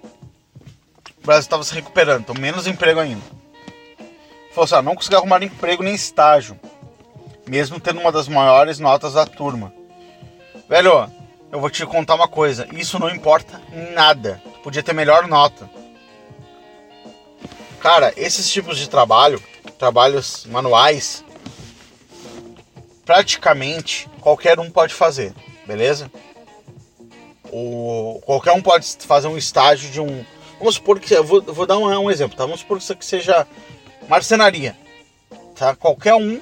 O Brasil estava se recuperando, então menos emprego ainda. Falou assim, ah, não consegui arrumar emprego nem estágio, mesmo tendo uma das maiores notas da turma. Velho, eu vou te contar uma coisa, isso não importa nada. Tu podia ter melhor nota. Cara, esses tipos de trabalho, trabalhos manuais, praticamente qualquer um pode fazer beleza? O, qualquer um pode fazer um estágio de um. Vamos supor que. Eu vou, vou dar um, um, exemplo, tá? Vamos supor que isso aqui seja marcenaria. Tá? Qualquer um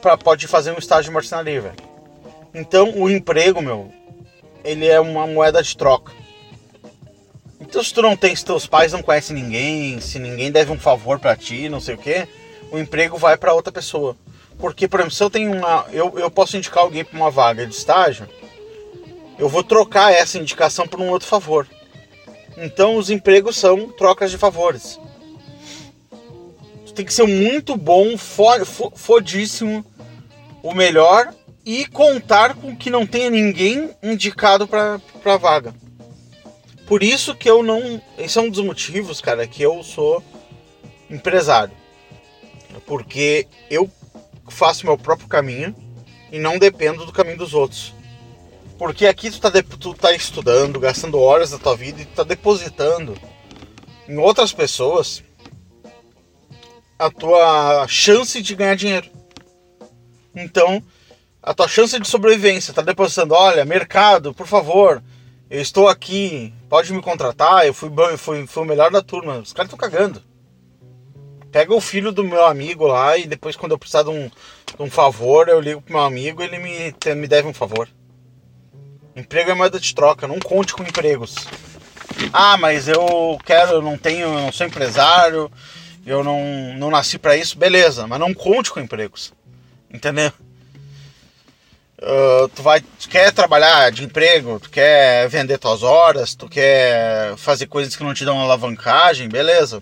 pra, pode fazer um estágio de marcenaria, velho. Então o emprego, meu, ele é uma moeda de troca. Então se tu não tem, se teus pais não conhecem ninguém, se ninguém deve um favor para ti, não sei o que, o emprego vai para outra pessoa. Porque, por exemplo, se eu tenho uma. Eu, eu posso indicar alguém para uma vaga de estágio eu vou trocar essa indicação por um outro favor. Então os empregos são trocas de favores. Tem que ser muito bom, fodíssimo, o melhor e contar com que não tenha ninguém indicado para a vaga. Por isso que eu não. Esse é um dos motivos, cara, que eu sou empresário. Porque eu faço meu próprio caminho e não dependo do caminho dos outros. Porque aqui tu tá, tu tá estudando, gastando horas da tua vida e tu tá depositando em outras pessoas a tua chance de ganhar dinheiro. Então, a tua chance de sobrevivência, tá depositando, olha, mercado, por favor, eu estou aqui, pode me contratar, eu fui, fui, fui o melhor da turma. Os caras estão cagando. Pega o filho do meu amigo lá e depois quando eu precisar de um, de um favor, eu ligo pro meu amigo e ele me, me deve um favor. Emprego é moeda de troca, não conte com empregos. Ah, mas eu quero, eu não tenho, eu não sou empresário, eu não, não nasci pra isso, beleza, mas não conte com empregos. Entendeu? Ah, tu vai, tu quer trabalhar de emprego, tu quer vender tuas horas, tu quer fazer coisas que não te dão alavancagem, beleza.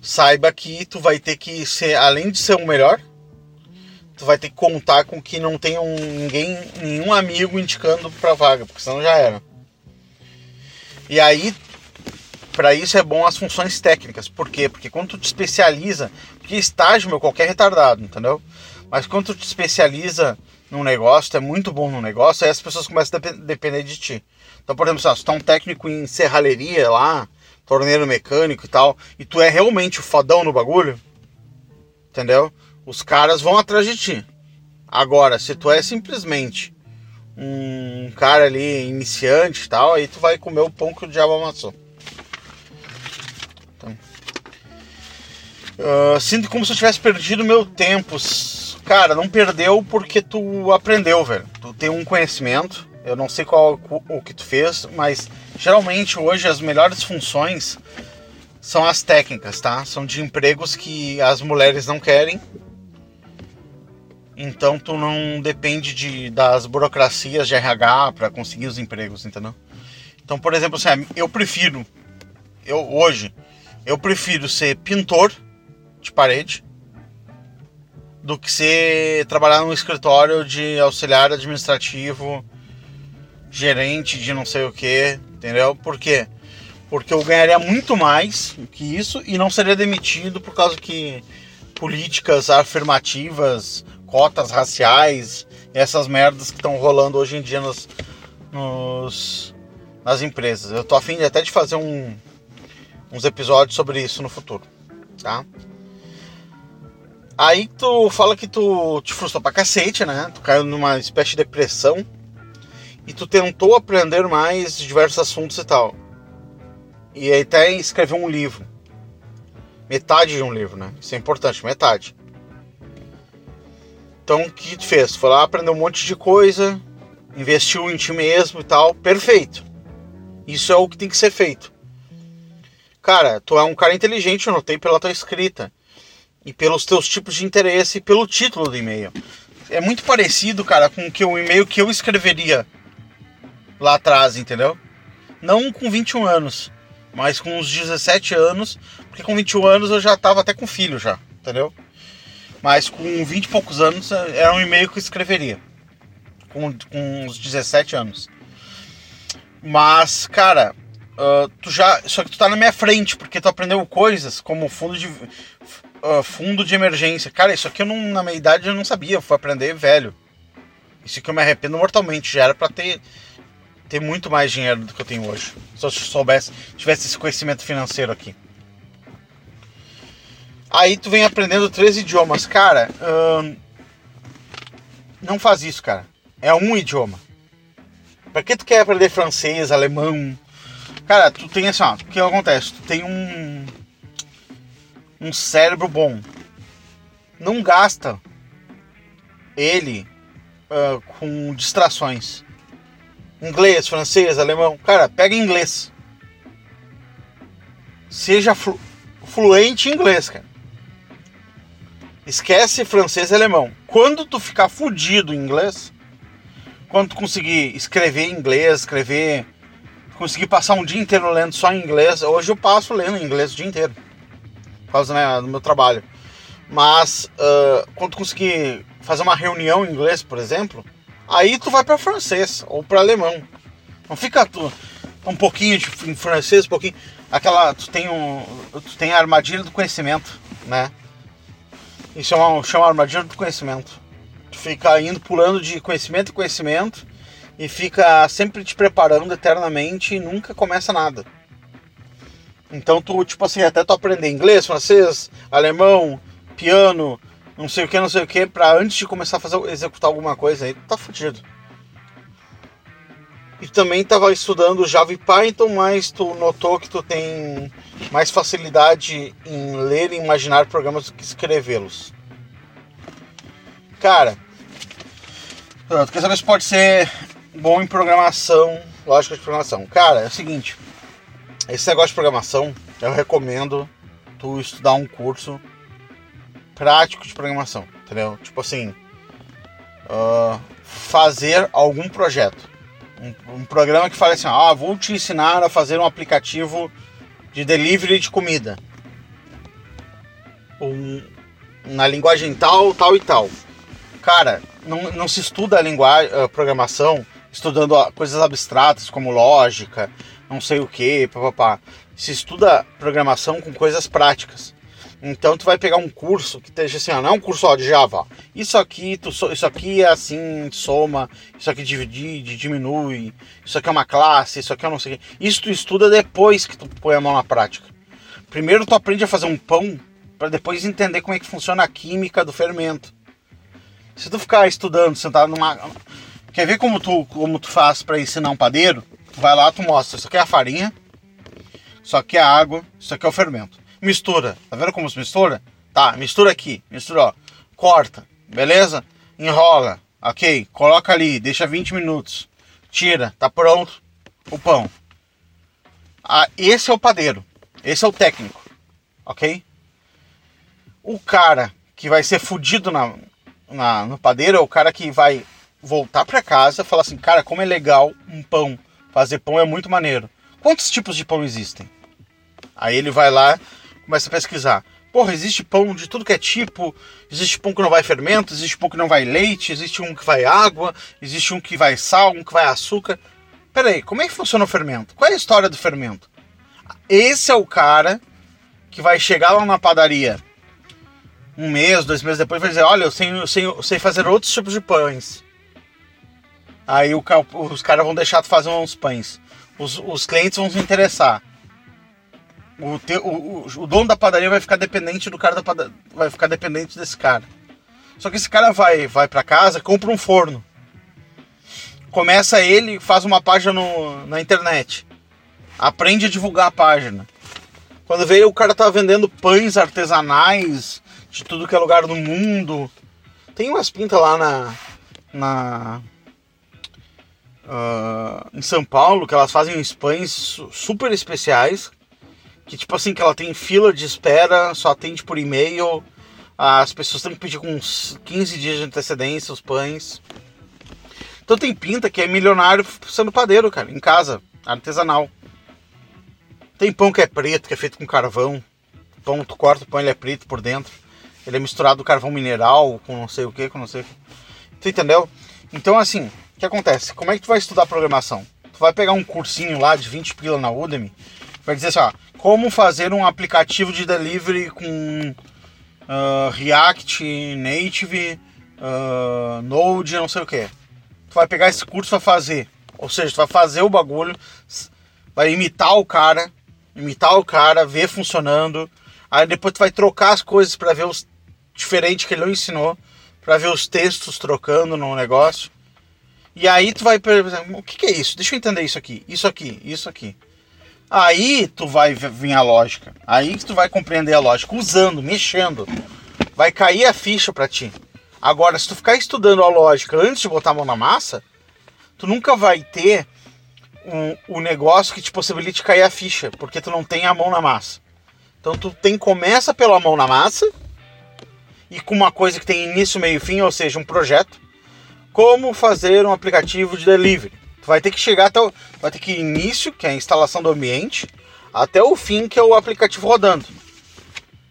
Saiba que tu vai ter que ser, além de ser o melhor, tu vai ter que contar com que não tenha um, ninguém, nenhum amigo indicando pra vaga, porque senão já era. E aí, para isso é bom as funções técnicas. Por quê? Porque quando tu te especializa, porque estágio, meu, qualquer retardado, entendeu? Mas quando tu te especializa num negócio, tu é muito bom no negócio, aí as pessoas começam a depe- depender de ti. Então, por exemplo, assim, se tu é um técnico em serralheria lá, torneiro mecânico e tal, e tu é realmente o fodão no bagulho, entendeu? Os caras vão atrás de ti. Agora, se tu é simplesmente um cara ali iniciante e tal, aí tu vai comer o pão que o diabo amassou. Então, ah, sinto como se eu tivesse perdido meu tempo. Cara, não perdeu porque tu aprendeu, velho. Tu tem um conhecimento. Eu não sei qual o que tu fez, mas geralmente hoje as melhores funções são as técnicas, tá? São de empregos que as mulheres não querem. Então tu não depende de, das burocracias de RH para conseguir os empregos, entendeu? Então, por exemplo, assim, eu prefiro, eu hoje, eu prefiro ser pintor de parede do que ser trabalhar num escritório de auxiliar administrativo, gerente de não sei o que, entendeu? Por quê? Porque eu ganharia muito mais que isso e não seria demitido por causa que políticas afirmativas, cotas raciais, essas merdas que estão rolando hoje em dia nos, nos- nas empresas. Eu tô afim de- até de fazer um, uns episódios sobre isso no futuro, tá? Aí tu fala que tu te frustrou pra cacete, né? Tu caiu numa espécie de depressão e tu tentou aprender mais de diversos assuntos e tal. E até escreveu um livro. Metade de um livro, né? Isso é importante, metade. Então o que fez? Foi lá, aprendeu um monte de coisa, investiu em ti mesmo e tal, perfeito. Isso é o que tem que ser feito. Cara, tu é um cara inteligente, eu notei pela tua escrita. E pelos teus tipos de interesse e pelo título do e-mail. É muito parecido, cara, com o o e-mail que eu escreveria lá atrás, entendeu? Não com 21 anos, mas com uns 17 anos, porque com 21 anos eu já tava até com filho já, entendeu? Mas com 20 e poucos anos era um e-mail que eu escreveria. Com, com uns 17 anos. Mas, cara, ah, tu já. Só que tu tá na minha frente, porque tu aprendeu coisas como fundo de. ah, fundo de emergência. Cara, isso aqui eu não, na minha idade eu não sabia, eu fui aprender velho. Isso aqui eu me arrependo mortalmente. Já era pra ter, ter muito mais dinheiro do que eu tenho hoje. Se eu soubesse, tivesse esse conhecimento financeiro aqui. Aí tu vem aprendendo três idiomas. Cara, ahn, não faz isso, cara. É um idioma. Pra que tu quer aprender francês, alemão? Cara, tu tem assim, ó, o que acontece? Tu tem um um cérebro bom. Não gasta ele ah, com distrações. Inglês, francês, alemão. Cara, pega inglês. Seja flu- fluente em inglês, cara. Esquece francês e alemão. Quando tu ficar fudido em inglês, quando tu conseguir escrever em inglês, escrever, conseguir passar um dia inteiro lendo só em inglês, hoje eu passo lendo em inglês o dia inteiro, por causa né, do meu trabalho. Mas ah, quando tu conseguir fazer uma reunião em inglês, por exemplo, aí tu vai para francês ou para alemão. Não fica tu um pouquinho de em francês, um pouquinho aquela tu tem um tu tem a armadilha do conhecimento, né? Isso é uma chama armadilha do conhecimento. Tu fica indo pulando de conhecimento em conhecimento e fica sempre te preparando eternamente e nunca começa nada. Então tu, tipo assim, até tu aprender inglês, francês, alemão, piano, não sei o que, não sei o que, pra antes de começar a fazer, executar alguma coisa aí, tu tá fudido. E também estava estudando Java e Python, mas tu notou que tu tem mais facilidade em ler e imaginar programas do que escrevê-los. Cara, tu quer saber se pode ser bom em programação, lógica de programação. Cara, é o seguinte, esse negócio de programação, eu recomendo tu estudar um curso prático de programação, entendeu? Tipo assim, uh, fazer algum projeto. Um, um, programa que fale assim, ah, vou te ensinar a fazer um aplicativo de delivery de comida. Um, na linguagem tal, tal e tal. Cara, não, não se estuda a linguagem, a programação estudando coisas abstratas como lógica, não sei o que, papapá. Se estuda programação com coisas práticas. Então tu vai pegar um curso que esteja assim, ó, não é um curso ó, de Java. Isso aqui, tu, isso aqui é assim, soma, isso aqui divide, diminui, isso aqui é uma classe, isso aqui é não sei o que. Isso tu estuda depois que tu põe a mão na prática. Primeiro tu aprende a fazer um pão para depois entender como é que funciona a química do fermento. Se tu ficar estudando, sentado numa. Quer ver como tu, como tu faz para ensinar um padeiro? Tu vai lá, tu mostra. Isso aqui é a farinha, isso aqui é a água, isso aqui é o fermento mistura. Tá vendo como se mistura? Tá, mistura aqui, mistura, ó. Corta, beleza? Enrola, ok. Coloca ali, deixa 20 minutos. Tira, tá pronto o pão. Ah, esse é o padeiro, esse é o técnico, ok? O cara que vai ser fudido na, na, no padeiro é o cara que vai voltar para casa e falar assim: cara, como é legal um pão. Fazer pão é muito maneiro. Quantos tipos de pão existem? Aí ele vai lá começa a pesquisar. Porra, existe pão de tudo que é tipo, existe pão que não vai fermento, existe pão que não vai leite, existe um que vai água, existe um que vai sal, um que vai açúcar. Peraí, como é que funciona o fermento? Qual é a história do fermento? Esse é o cara que vai chegar lá na padaria um mês, dois meses depois vai dizer, olha, eu sei, eu sei, eu sei fazer outros tipos de pães. Aí o, os caras vão deixar de fazer uns pães. Os, os clientes vão se interessar. O, te, o, o, dono da padaria vai ficar dependente do cara da padaria, vai ficar dependente desse cara. Só que esse cara vai vai para casa, compra um forno. Começa ele, faz uma página no, na internet. Aprende a divulgar a página. Quando veio o cara tá vendendo pães artesanais de tudo que é lugar do mundo. Tem umas pintas lá na na uh, em São Paulo que elas fazem uns pães super especiais que tipo assim, que ela tem fila de espera, só atende por e-mail, as pessoas têm que pedir com uns 15 dias de antecedência os pães. Então tem pinta que é milionário sendo padeiro, cara, em casa, artesanal. Tem pão que é preto, que é feito com carvão. Pão, tu corta o pão, ele é preto por dentro. Ele é misturado com carvão mineral, com não sei o que, com não sei o que. Tu entendeu? Então assim, o que acontece? Como é que tu vai estudar programação? Tu vai pegar um cursinho lá de 20 pila na Udemy, vai dizer assim, ó, como fazer um aplicativo de delivery com uh, React, Native, uh, Node, não sei o que. Tu vai pegar esse curso para fazer. Ou seja, tu vai fazer o bagulho, vai imitar o cara, imitar o cara, ver funcionando. Aí depois tu vai trocar as coisas para ver os diferentes que ele não ensinou, para ver os textos trocando no negócio. E aí tu vai, o que, que é isso? Deixa eu entender isso aqui, isso aqui, isso aqui. Aí tu vai vir a lógica. Aí tu vai compreender a lógica. Usando, mexendo. Vai cair a ficha para ti. Agora, se tu ficar estudando a lógica antes de botar a mão na massa, tu nunca vai ter um, um negócio que te possibilite cair a ficha, porque tu não tem a mão na massa. Então tu tem começa pela mão na massa e com uma coisa que tem início, meio e fim, ou seja, um projeto. Como fazer um aplicativo de delivery. Tu vai ter que chegar até o. Vai ter que início, que é a instalação do ambiente, até o fim, que é o aplicativo rodando.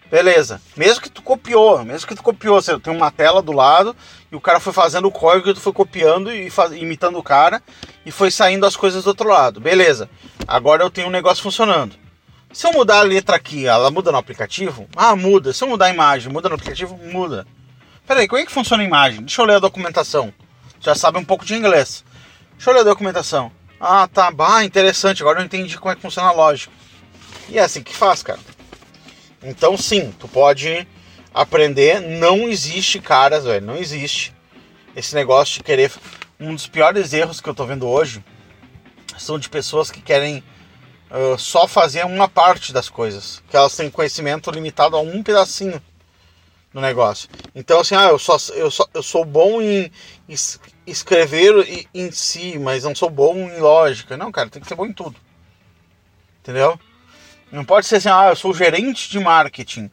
Beleza. Mesmo que tu copiou, mesmo que tu copiou, você tem uma tela do lado e o cara foi fazendo o código e tu foi copiando e faz, imitando o cara e foi saindo as coisas do outro lado. Beleza. Agora eu tenho um negócio funcionando. Se eu mudar a letra aqui, ela muda no aplicativo? Ah, muda. Se eu mudar a imagem, muda no aplicativo? Muda. Peraí, como é que funciona a imagem? Deixa eu ler a documentação. Já sabe um pouco de inglês. Deixa eu ler a documentação. Ah, tá. Bah, interessante. Agora eu entendi como é que funciona a lógica. E é assim que faz, cara. Então, sim, tu pode aprender. Não existe, caras, velho. Não existe esse negócio de querer. Um dos piores erros que eu tô vendo hoje são de pessoas que querem uh, só fazer uma parte das coisas, que elas têm conhecimento limitado a um pedacinho do negócio. Então assim, ah, eu só eu, só, eu sou bom em escrever em si, mas não sou bom em lógica. Não, cara, tem que ser bom em tudo. Entendeu? Não pode ser assim, ah, eu sou gerente de marketing.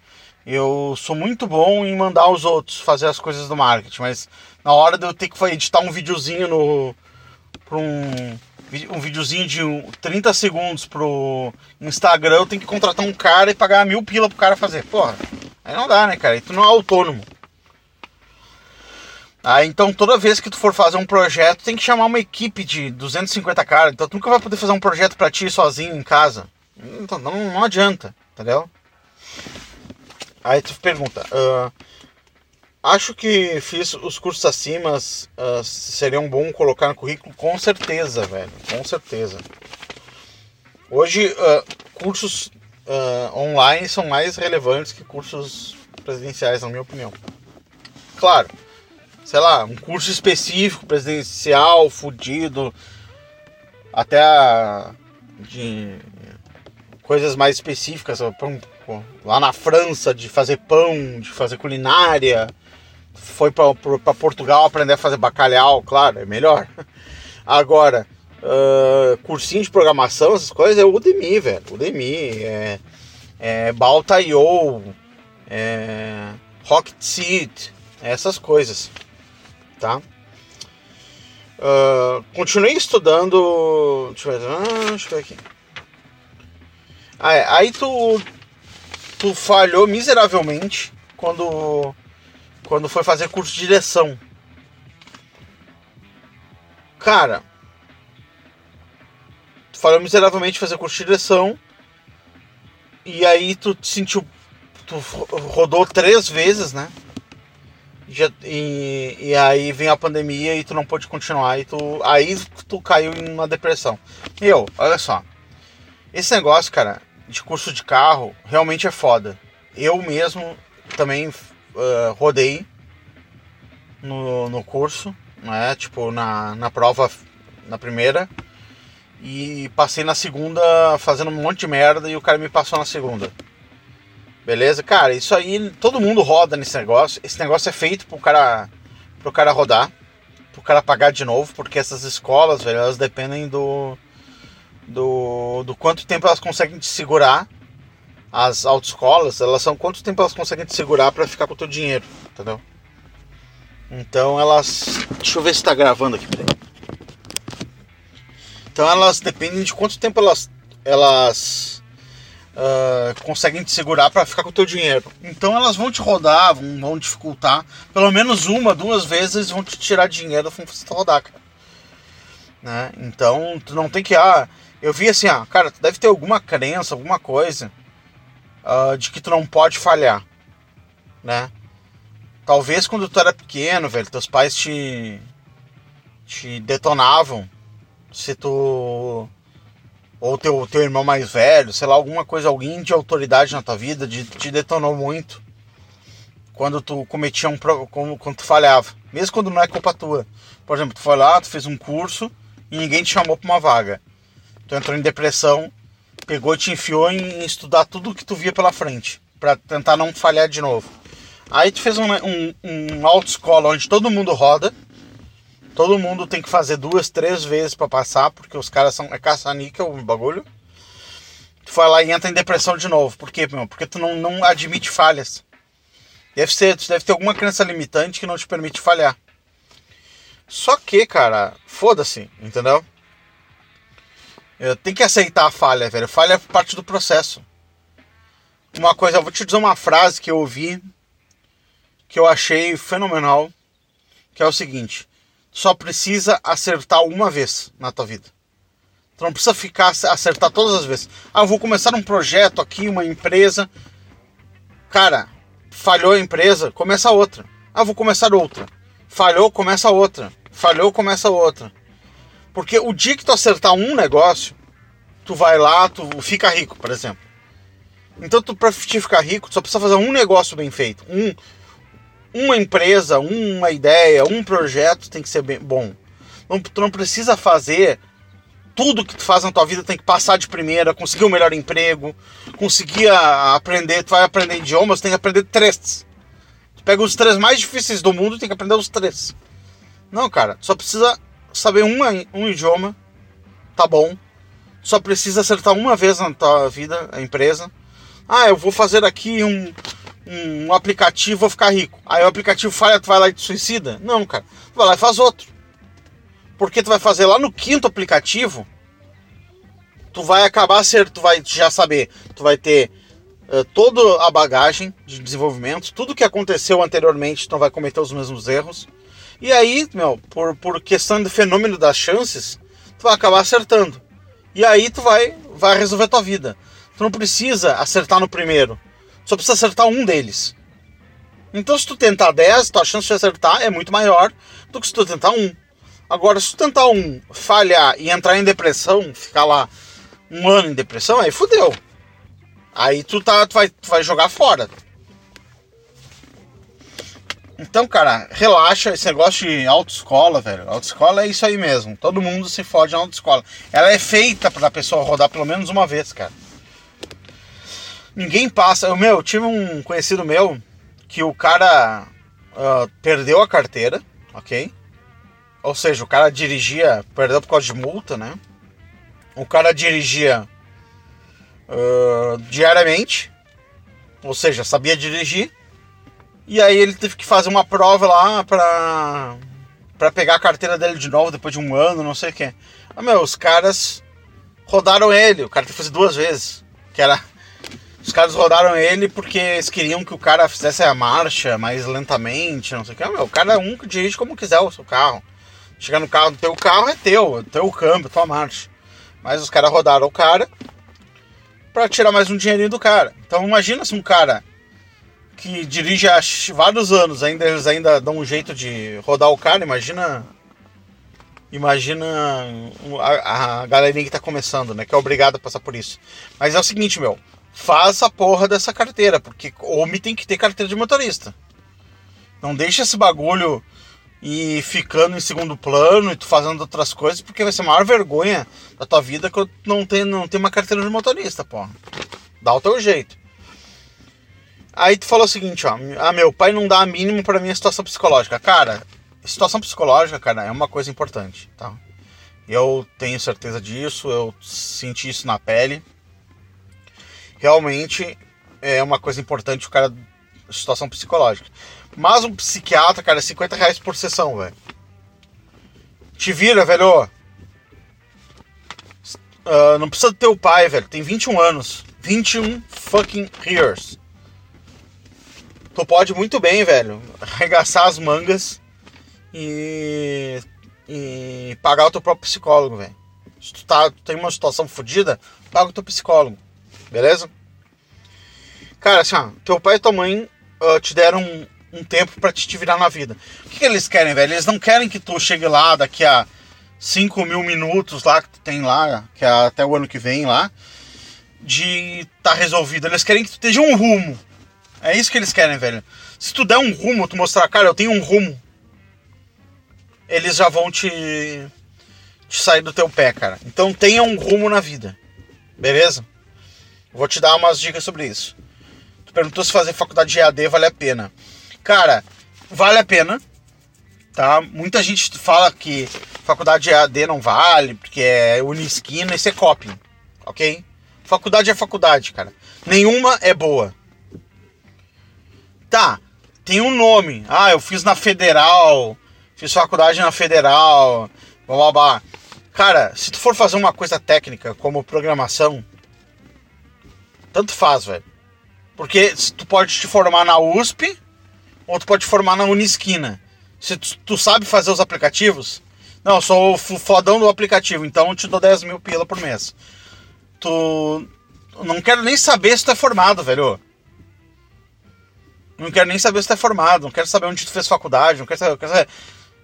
Eu sou muito bom em mandar os outros fazer as coisas do marketing, mas na hora de eu ter que editar um videozinho no para um um videozinho de 30 segundos pro Instagram, eu tenho que contratar um cara e pagar mil pila pro cara fazer. Porra, aí não dá, né, cara? E tu não é autônomo. Aí então toda vez que tu for fazer um projeto, tem que chamar uma equipe de 250 caras. Então tu nunca vai poder fazer um projeto para ti sozinho em casa. Então não, não adianta, entendeu? Aí tu pergunta, uh, acho que fiz os cursos acima uh, seriam bom colocar no currículo? Com certeza, velho, com certeza. Hoje, uh, cursos online são mais relevantes que cursos presenciais, na minha opinião. Claro, sei lá, um curso específico, presidencial, fudido, até de coisas mais específicas, lá na França, de fazer pão, de fazer culinária, foi para Portugal aprender a fazer bacalhau, claro, é melhor. [LAUGHS] Agora, uh, cursinho de programação, essas coisas, é o Udemy, velho, Udemy, é, é Balta.io, é Rocket Seed, essas coisas tá? Uh, continuei estudando. Deixa eu ver, ah, deixa eu ver aqui. Ah, é, aí tu, tu falhou miseravelmente quando, quando foi fazer curso de direção. Cara, tu falhou miseravelmente fazer curso de direção. E aí tu te sentiu. Tu rodou três vezes, né? Já, e, e aí vem a pandemia e tu não pôde continuar e tu aí tu caiu em uma depressão. Meu, olha só. Esse negócio, cara, de curso de carro realmente é foda. Eu mesmo também uh, rodei no, no curso, né? Tipo, na, na prova na primeira. E passei na segunda fazendo um monte de merda e o cara me passou na segunda. Beleza? Cara, isso aí todo mundo roda nesse negócio. Esse negócio é feito pro cara, pro cara rodar, pro cara pagar de novo, porque essas escolas, velho, elas dependem do, do, do quanto tempo elas conseguem te segurar. As autoescolas, elas são quanto tempo elas conseguem te segurar para ficar com o teu dinheiro, entendeu? Então elas. Deixa eu ver se tá gravando aqui, peraí. Então elas dependem de quanto tempo elas. Elas uh, conseguem te segurar para ficar com o teu dinheiro. Então elas vão te rodar, vão, vão dificultar. Pelo menos uma, duas vezes vão te tirar dinheiro pra você rodar, cara. Né? Então tu não tem que. Ah, eu vi assim, ah, cara, tu deve ter alguma crença, alguma coisa uh, de que tu não pode falhar, né? Talvez quando tu era pequeno, velho, teus pais te te detonavam se tu ou teu, teu irmão mais velho, sei lá, alguma coisa, alguém de autoridade na tua vida de, te detonou muito quando tu cometia um quando, tu falhava, mesmo quando não é culpa tua. Por exemplo, tu foi lá, tu fez um curso e ninguém te chamou para uma vaga. Tu entrou em depressão, pegou e te enfiou em estudar tudo que tu via pela frente, para tentar não falhar de novo. Aí tu fez um, um, um autoescola onde todo mundo roda, Todo mundo tem que fazer duas, três vezes para passar, porque os caras são. É caça-níquel o bagulho. Tu vai lá e entra em depressão de novo. Por quê, meu? Porque tu não, não admite falhas. Deve ser, tu deve ter alguma crença limitante que não te permite falhar. Só que, cara, foda-se, entendeu? Tem que aceitar a falha, velho. Falha é parte do processo. Uma coisa, eu vou te dizer uma frase que eu ouvi que eu achei fenomenal, que é o seguinte: só precisa acertar uma vez na tua vida. Tu não precisa ficar acertar todas as vezes. Ah, eu vou começar um projeto aqui, uma empresa. Cara, falhou a empresa, começa outra. Ah, vou começar outra. Falhou, começa outra. Falhou, começa outra. Porque o dia que tu acertar um negócio, tu vai lá, tu fica rico, por exemplo. Então, tu, pra te ficar rico, tu só precisa fazer um negócio bem feito. Um, uma empresa, uma ideia, um projeto tem que ser bem bom. Não, tu não precisa fazer tudo que tu faz na tua vida tem que passar de primeira, conseguir o um melhor emprego, conseguir a, aprender, tu vai aprender idiomas, tem que aprender três. Tu pega os três mais difíceis do mundo tem que aprender os três. Não, cara, só precisa saber uma, um idioma, tá bom. Só precisa acertar uma vez na tua vida, a empresa. Ah, eu vou fazer aqui um, um aplicativo, vou ficar rico. Aí o aplicativo falha, tu vai lá e te suicida? Não, cara. Tu vai lá e faz outro. Porque tu vai fazer lá no quinto aplicativo, tu vai acabar ser, tu vai já saber, tu vai ter uh, toda a bagagem de desenvolvimento, tudo que aconteceu anteriormente, tu não vai cometer os mesmos erros. E aí, meu, por, por questão do fenômeno das chances, tu vai acabar acertando. E aí tu vai, vai resolver tua vida. Tu não precisa acertar no primeiro. Só precisa acertar um deles. Então se tu tentar 10, tua chance de acertar é muito maior do que se tu tentar um. Agora, se tu tentar um, falhar e entrar em depressão, ficar lá um ano em depressão, aí fudeu. Aí tu, tá, tu, vai, tu vai jogar fora. Então, cara, relaxa. Esse negócio de autoescola, velho. Autoescola é isso aí mesmo. Todo mundo se fode na autoescola. Ela é feita pra pessoa rodar pelo menos uma vez, cara. Ninguém passa. Eu, meu, tive um conhecido meu que o cara uh, perdeu a carteira, ok? Ou seja, o cara dirigia, perdeu por causa de multa, né? O cara dirigia uh, diariamente, ou seja, sabia dirigir. E aí ele teve que fazer uma prova lá pra, pra pegar a carteira dele de novo depois de um ano, não sei o que. Ah, meu, os caras rodaram ele, o cara teve que fazer duas vezes. Que era. Os caras rodaram ele porque eles queriam que o cara fizesse a marcha mais lentamente, não sei o que. Meu, o cara um dirige como quiser o seu carro. Chegar no carro, teu carro é teu, é teu câmbio, tua marcha. Mas os caras rodaram o cara para tirar mais um dinheirinho do cara. Então imagina se um cara que dirige há vários anos, ainda eles ainda dão um jeito de rodar o cara, imagina imagina a, a galerinha que tá começando, né, que é obrigado a passar por isso. Mas é o seguinte, meu, faz a porra dessa carteira, porque homem tem que ter carteira de motorista. Não deixa esse bagulho e ficando em segundo plano e tu fazendo outras coisas, porque vai ser a maior vergonha da tua vida que eu não tenho, não tenho uma carteira de motorista, pô. Dá o teu jeito. Aí tu falou o seguinte, ó, ah, meu pai não dá a mínimo para minha situação psicológica. Cara, situação psicológica, cara, é uma coisa importante, tá? Eu tenho certeza disso, eu senti isso na pele. Realmente é uma coisa importante o cara situação psicológica. Mas um psiquiatra, cara, é 50 reais por sessão, velho. Te vira, velho. Uh, não precisa do teu pai, velho. Tem 21 anos. 21 fucking years. Tu pode muito bem, velho, arregaçar as mangas e, e pagar o teu próprio psicólogo, velho. Se tu, tá, tu tem uma situação fodida, paga o teu psicólogo. Beleza? Cara, assim, ó, teu pai e tua mãe uh, te deram um, um tempo para te, te virar na vida. O que, que, eles querem, velho? Eles não querem que tu chegue lá daqui a 5 mil minutos lá que tu tem lá, que é até o ano que vem lá, de tá resolvido. Eles querem que tu esteja um rumo. É isso que eles querem, velho. Se tu der um rumo, tu mostrar, cara, eu tenho um rumo, eles já vão te, te sair do teu pé, cara. Então tenha um rumo na vida. Beleza? Vou te dar umas dicas sobre isso. Tu perguntou se fazer faculdade de EAD vale a pena. Cara, vale a pena. Tá? Muita gente fala que faculdade de EAD não vale, porque é unisquina e copy. Ok? Faculdade é faculdade, cara. Nenhuma é boa. Tá, tem um nome. Ah, eu fiz na federal, fiz faculdade na federal, blá blá blá. Cara, se tu for fazer uma coisa técnica como programação, tanto faz, velho. Porque tu pode te formar na USP ou tu pode te formar na Unisquina. Se tu, tu sabe fazer os aplicativos, não, eu sou o fodão do aplicativo, então eu te dou 10 mil pila por mês. Tu. Não quero nem saber se tu é formado, velho. Não quero nem saber se tu é formado, não quero saber onde tu fez faculdade, não quero saber. Eu, quero saber.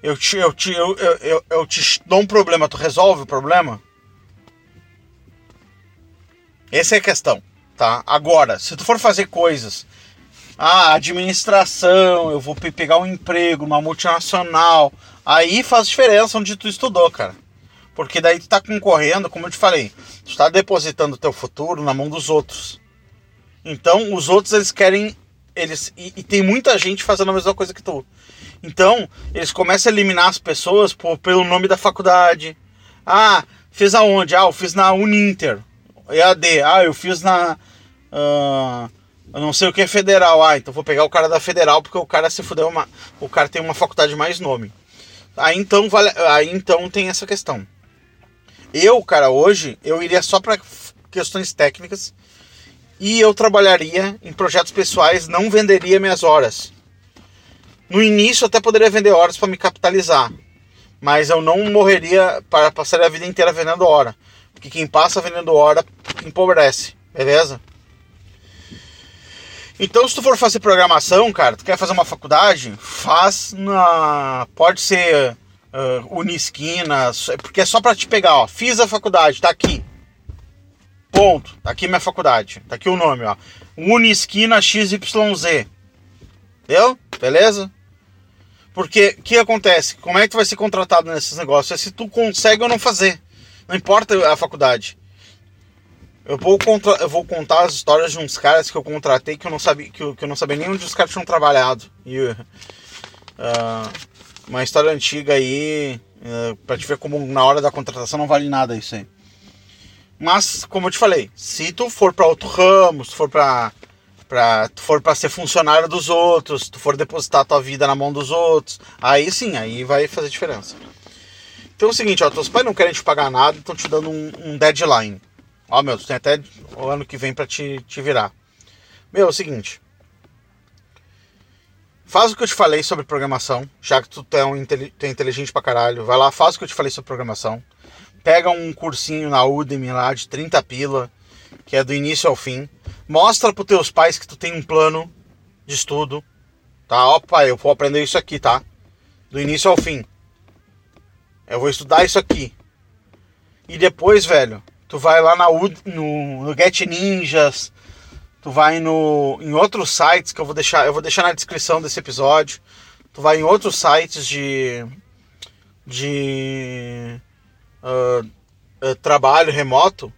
eu, te, eu, te, eu, eu, eu, eu te dou um problema, tu resolve o problema? Essa é a questão, tá? Agora, se tu for fazer coisas. Ah, administração, eu vou pegar um emprego, uma multinacional. Aí faz diferença onde tu estudou, cara. Porque daí tu tá concorrendo, como eu te falei, tu tá depositando o teu futuro na mão dos outros. Então, os outros eles querem eles e, e, tem muita gente fazendo a mesma coisa que tu. Então, eles começam a eliminar as pessoas por, pelo nome da faculdade. Ah, fez aonde? Ah, eu fiz na Uninter. EAD. Ah, eu fiz na uh, não sei o que é federal. Ah, então vou pegar o cara da federal porque o cara se fudeu uma, o cara tem uma faculdade mais nome. Aí então vale, aí então tem essa questão. Eu, cara, hoje eu iria só para questões técnicas e eu trabalharia em projetos pessoais, não venderia minhas horas. No início até poderia vender horas para me capitalizar, mas eu não morreria para passar a vida inteira vendendo hora, porque quem passa vendendo hora empobrece, beleza? Então, se tu for fazer programação, cara, tu quer fazer uma faculdade, faz na. Pode ser uh, Unisquina, porque é só para te pegar, ó. Fiz a faculdade, tá aqui. Ponto. Tá aqui minha faculdade. Tá aqui o nome, ó. Unisquina XYZ. Entendeu? Beleza? Porque o que acontece? Como é que tu vai ser contratado nesses negócios? É se tu consegue ou não fazer. Não importa a faculdade. Eu vou, contra... eu vou contar as histórias de uns caras que eu contratei que eu não sabia, que eu, que eu não sabia nem onde os caras tinham trabalhado. E, uh, uma história antiga aí, uh, pra te ver como na hora da contratação não vale nada isso aí. Mas, como eu te falei, se tu for para outro ramo, se tu for para pra, tu for para ser funcionário dos outros, tu for depositar tua vida na mão dos outros, aí sim, aí vai fazer diferença. Então é o seguinte, ó, teus pais não querem te pagar nada, estão te dando um, um, deadline. Ó, meu, tem até o ano que vem para te, te virar. Meu, é o seguinte. Faz o que eu te falei sobre programação, já que tu é, um, tu é inteligente pra caralho. Vai lá, faz o que eu te falei sobre programação pega um cursinho na Udemy lá de 30 pila, que é do início ao fim. Mostra para teus pais que tu tem um plano de estudo. Tá? Ó, pai, eu vou aprender isso aqui, tá? Do início ao fim. Eu vou estudar isso aqui. E depois, velho, tu vai lá na no, no Get Ninjas, tu vai no em outros sites que eu vou deixar, eu vou deixar na descrição desse episódio. Tu vai em outros sites de de uh, uh, trabalho remoto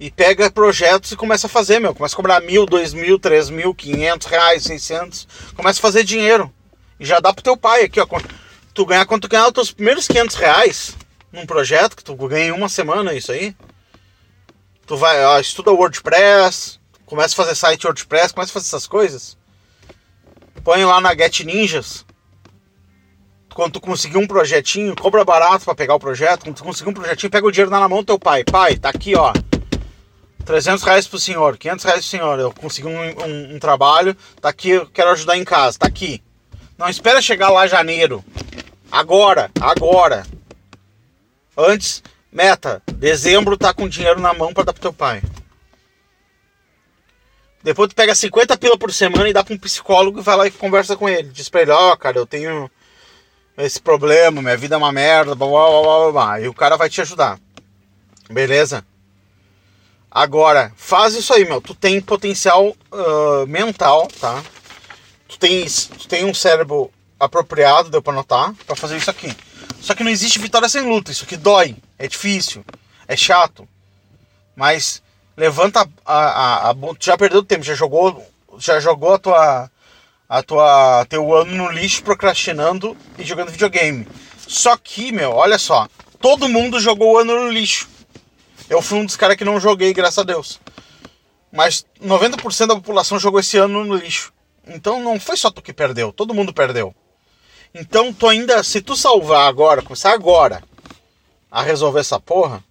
e pega projetos e começa a fazer, meu. Começa a cobrar mil, dois mil, três mil, quinhentos reais, seiscentos. Começa a fazer dinheiro. E já dá pro teu pai aqui, ó. Tu ganhar quando tu ganhar os teus primeiros quinhentos reais num projeto que tu ganha em uma semana, isso aí. Tu vai, ó, estuda WordPress, começa a fazer site WordPress, começa a fazer essas coisas. Põe lá na Get Ninjas quando tu conseguir um projetinho, cobra barato para pegar o projeto. Quando tu conseguir um projetinho, pega o dinheiro na mão do teu pai. Pai, tá aqui, ó. 300 reais pro senhor, 500 reais pro senhor. Eu consegui um, um, um trabalho, tá aqui, eu quero ajudar em casa, tá aqui. Não espera chegar lá janeiro. Agora, agora. Antes, meta, dezembro tá com dinheiro na mão para dar pro teu pai. Depois tu pega 50 pila por semana e dá pra um psicólogo e vai lá e conversa com ele. Diz pra ele, ó, oh, cara, eu tenho esse problema, minha vida é uma merda, blá, blá, blá, blá, blá, e o cara vai te ajudar. Beleza? Agora, faz isso aí, meu. Tu tem potencial uh, mental, tá? Tu tem, tu tem um cérebro apropriado, deu pra notar, pra fazer isso aqui. Só que não existe vitória sem luta. Isso aqui dói, é difícil, é chato. Mas levanta a, a, a, tu já perdeu tempo, já jogou, já jogou a tua a tua teu ano no lixo procrastinando e jogando videogame. Só que, meu, olha só, todo mundo jogou o ano no lixo. Eu fui um dos caras que não joguei, graças a Deus. Mas 90% da população jogou esse ano no lixo. Então não foi só tu que perdeu, todo mundo perdeu. Então tu ainda, se tu salvar agora, começar agora a resolver essa porra,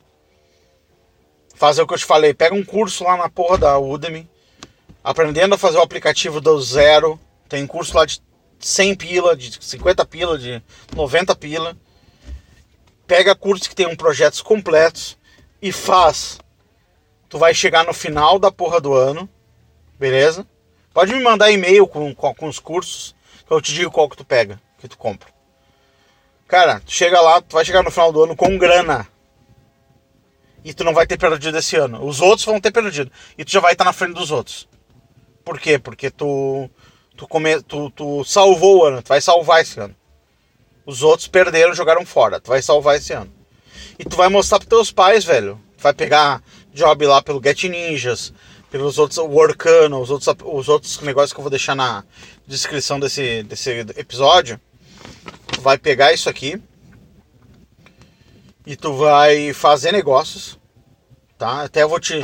fazer o que eu te falei, pega um curso lá na porra da Udemy, aprendendo a fazer o aplicativo do zero, tem curso lá de 100 pila, de 50 pila, de 90 pila. Pega cursos que tem um projetos completos e faz. Tu vai chegar no final da porra do ano, beleza? Pode me mandar e-mail com, com, com os cursos que eu te digo qual que tu pega, que tu compra. Cara, tu chega lá, tu vai chegar no final do ano com grana. E tu não vai ter perdido esse ano. Os outros vão ter perdido. E tu já vai estar na frente dos outros. Por quê? Porque tu tu, come, tu, tu salvou o ano, tu vai salvar esse ano. Os outros perderam, jogaram fora, tu vai salvar esse ano. E tu vai mostrar pros teus pais, velho. Tu vai pegar job lá pelo Get Ninjas, pelos outros Workano, os outros, os outros negócios que eu vou deixar na descrição desse, desse episódio. Tu vai pegar isso aqui e tu vai fazer negócios, tá? Até eu vou te,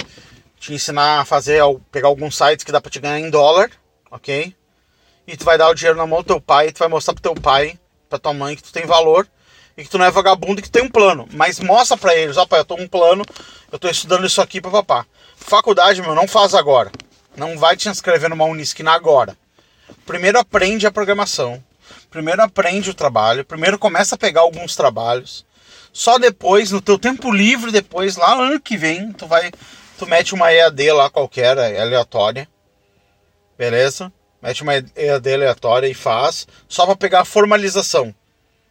te ensinar a fazer, pegar alguns sites que dá pra te ganhar em dólar, ok? E tu vai dar o dinheiro na mão do teu pai, e tu vai mostrar pro teu pai, pra tua mãe que tu tem valor e que tu não é vagabundo e que tem um plano. Mas mostra pra eles, ó pai, eu tô com um plano, eu tô estudando isso aqui pra papá. Faculdade, meu, não faz agora. Não vai te inscrever numa Unisquina agora. Primeiro aprende a programação. Primeiro aprende o trabalho. Primeiro começa a pegar alguns trabalhos. Só depois, no teu tempo livre, depois, lá ano que vem, tu vai. Tu mete uma EAD lá qualquer, aleatória. Beleza? Mete uma EAD aleatória e faz. Só para pegar a formalização.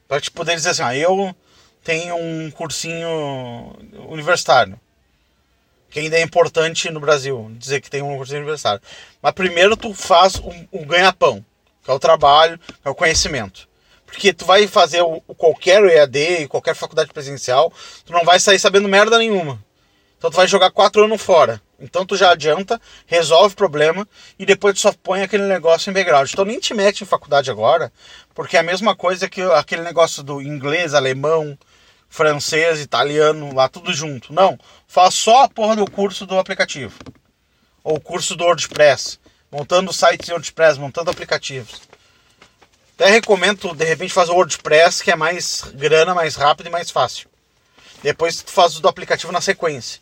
Para te poder dizer assim, ah, eu tenho um cursinho universitário. Que ainda é importante no Brasil, dizer que tem um cursinho universitário. Mas primeiro tu faz o, o ganha-pão, que é o trabalho, que é o conhecimento. Porque tu vai fazer o, qualquer EAD, qualquer faculdade presencial, tu não vai sair sabendo merda nenhuma. Então tu vai jogar quatro anos fora. Então tu já adianta, resolve o problema e depois tu só põe aquele negócio em background. Então nem te mete em faculdade agora, porque é a mesma coisa que aquele negócio do inglês, alemão, francês, italiano, lá tudo junto. Não, faz só a porra do curso do aplicativo. Ou o curso do WordPress, montando sites em WordPress, montando aplicativos. Até recomendo, de repente, fazer o WordPress, que é mais grana, mais rápido e mais fácil. Depois tu faz o do aplicativo na sequência.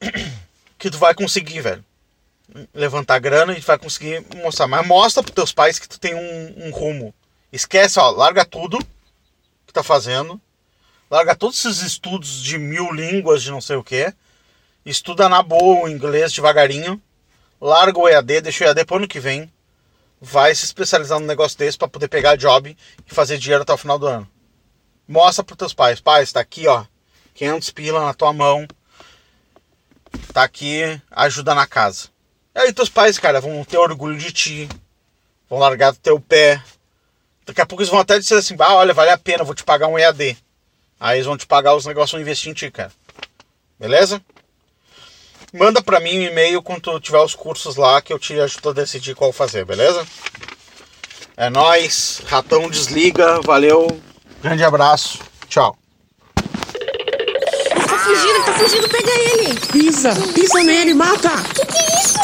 [CLEARS THROAT] Que tu vai conseguir, velho. Levantar grana e vai conseguir mostrar. Mas mostra pros teus pais que tu tem um, um rumo. Esquece, ó, larga tudo que tá fazendo. Larga todos esses estudos de mil línguas, de não sei o que. Estuda na boa o inglês devagarinho. Larga o EAD, deixa o EAD pro ano que vem vai se especializar num negócio desse para poder pegar job e fazer dinheiro até o final do ano. Mostra para teus pais, pais, tá aqui, ó, 500 pila na tua mão. Tá aqui, ajuda na casa. E aí teus pais, cara, vão ter orgulho de ti. Vão largar do teu pé. Daqui a pouco eles vão até dizer assim: "Ah, olha, vale a pena, vou te pagar um EAD". Aí eles vão te pagar os negócios vão investir em ti, cara. Beleza? Manda pra mim um e-mail quando tiver os cursos lá que eu te ajudo a decidir qual fazer, beleza? É nós, Ratão desliga, valeu, grande abraço, tchau. Ele tá fugindo, ele tá fugindo, pega ele! Pisa, pisa nele, mata! Que que é isso?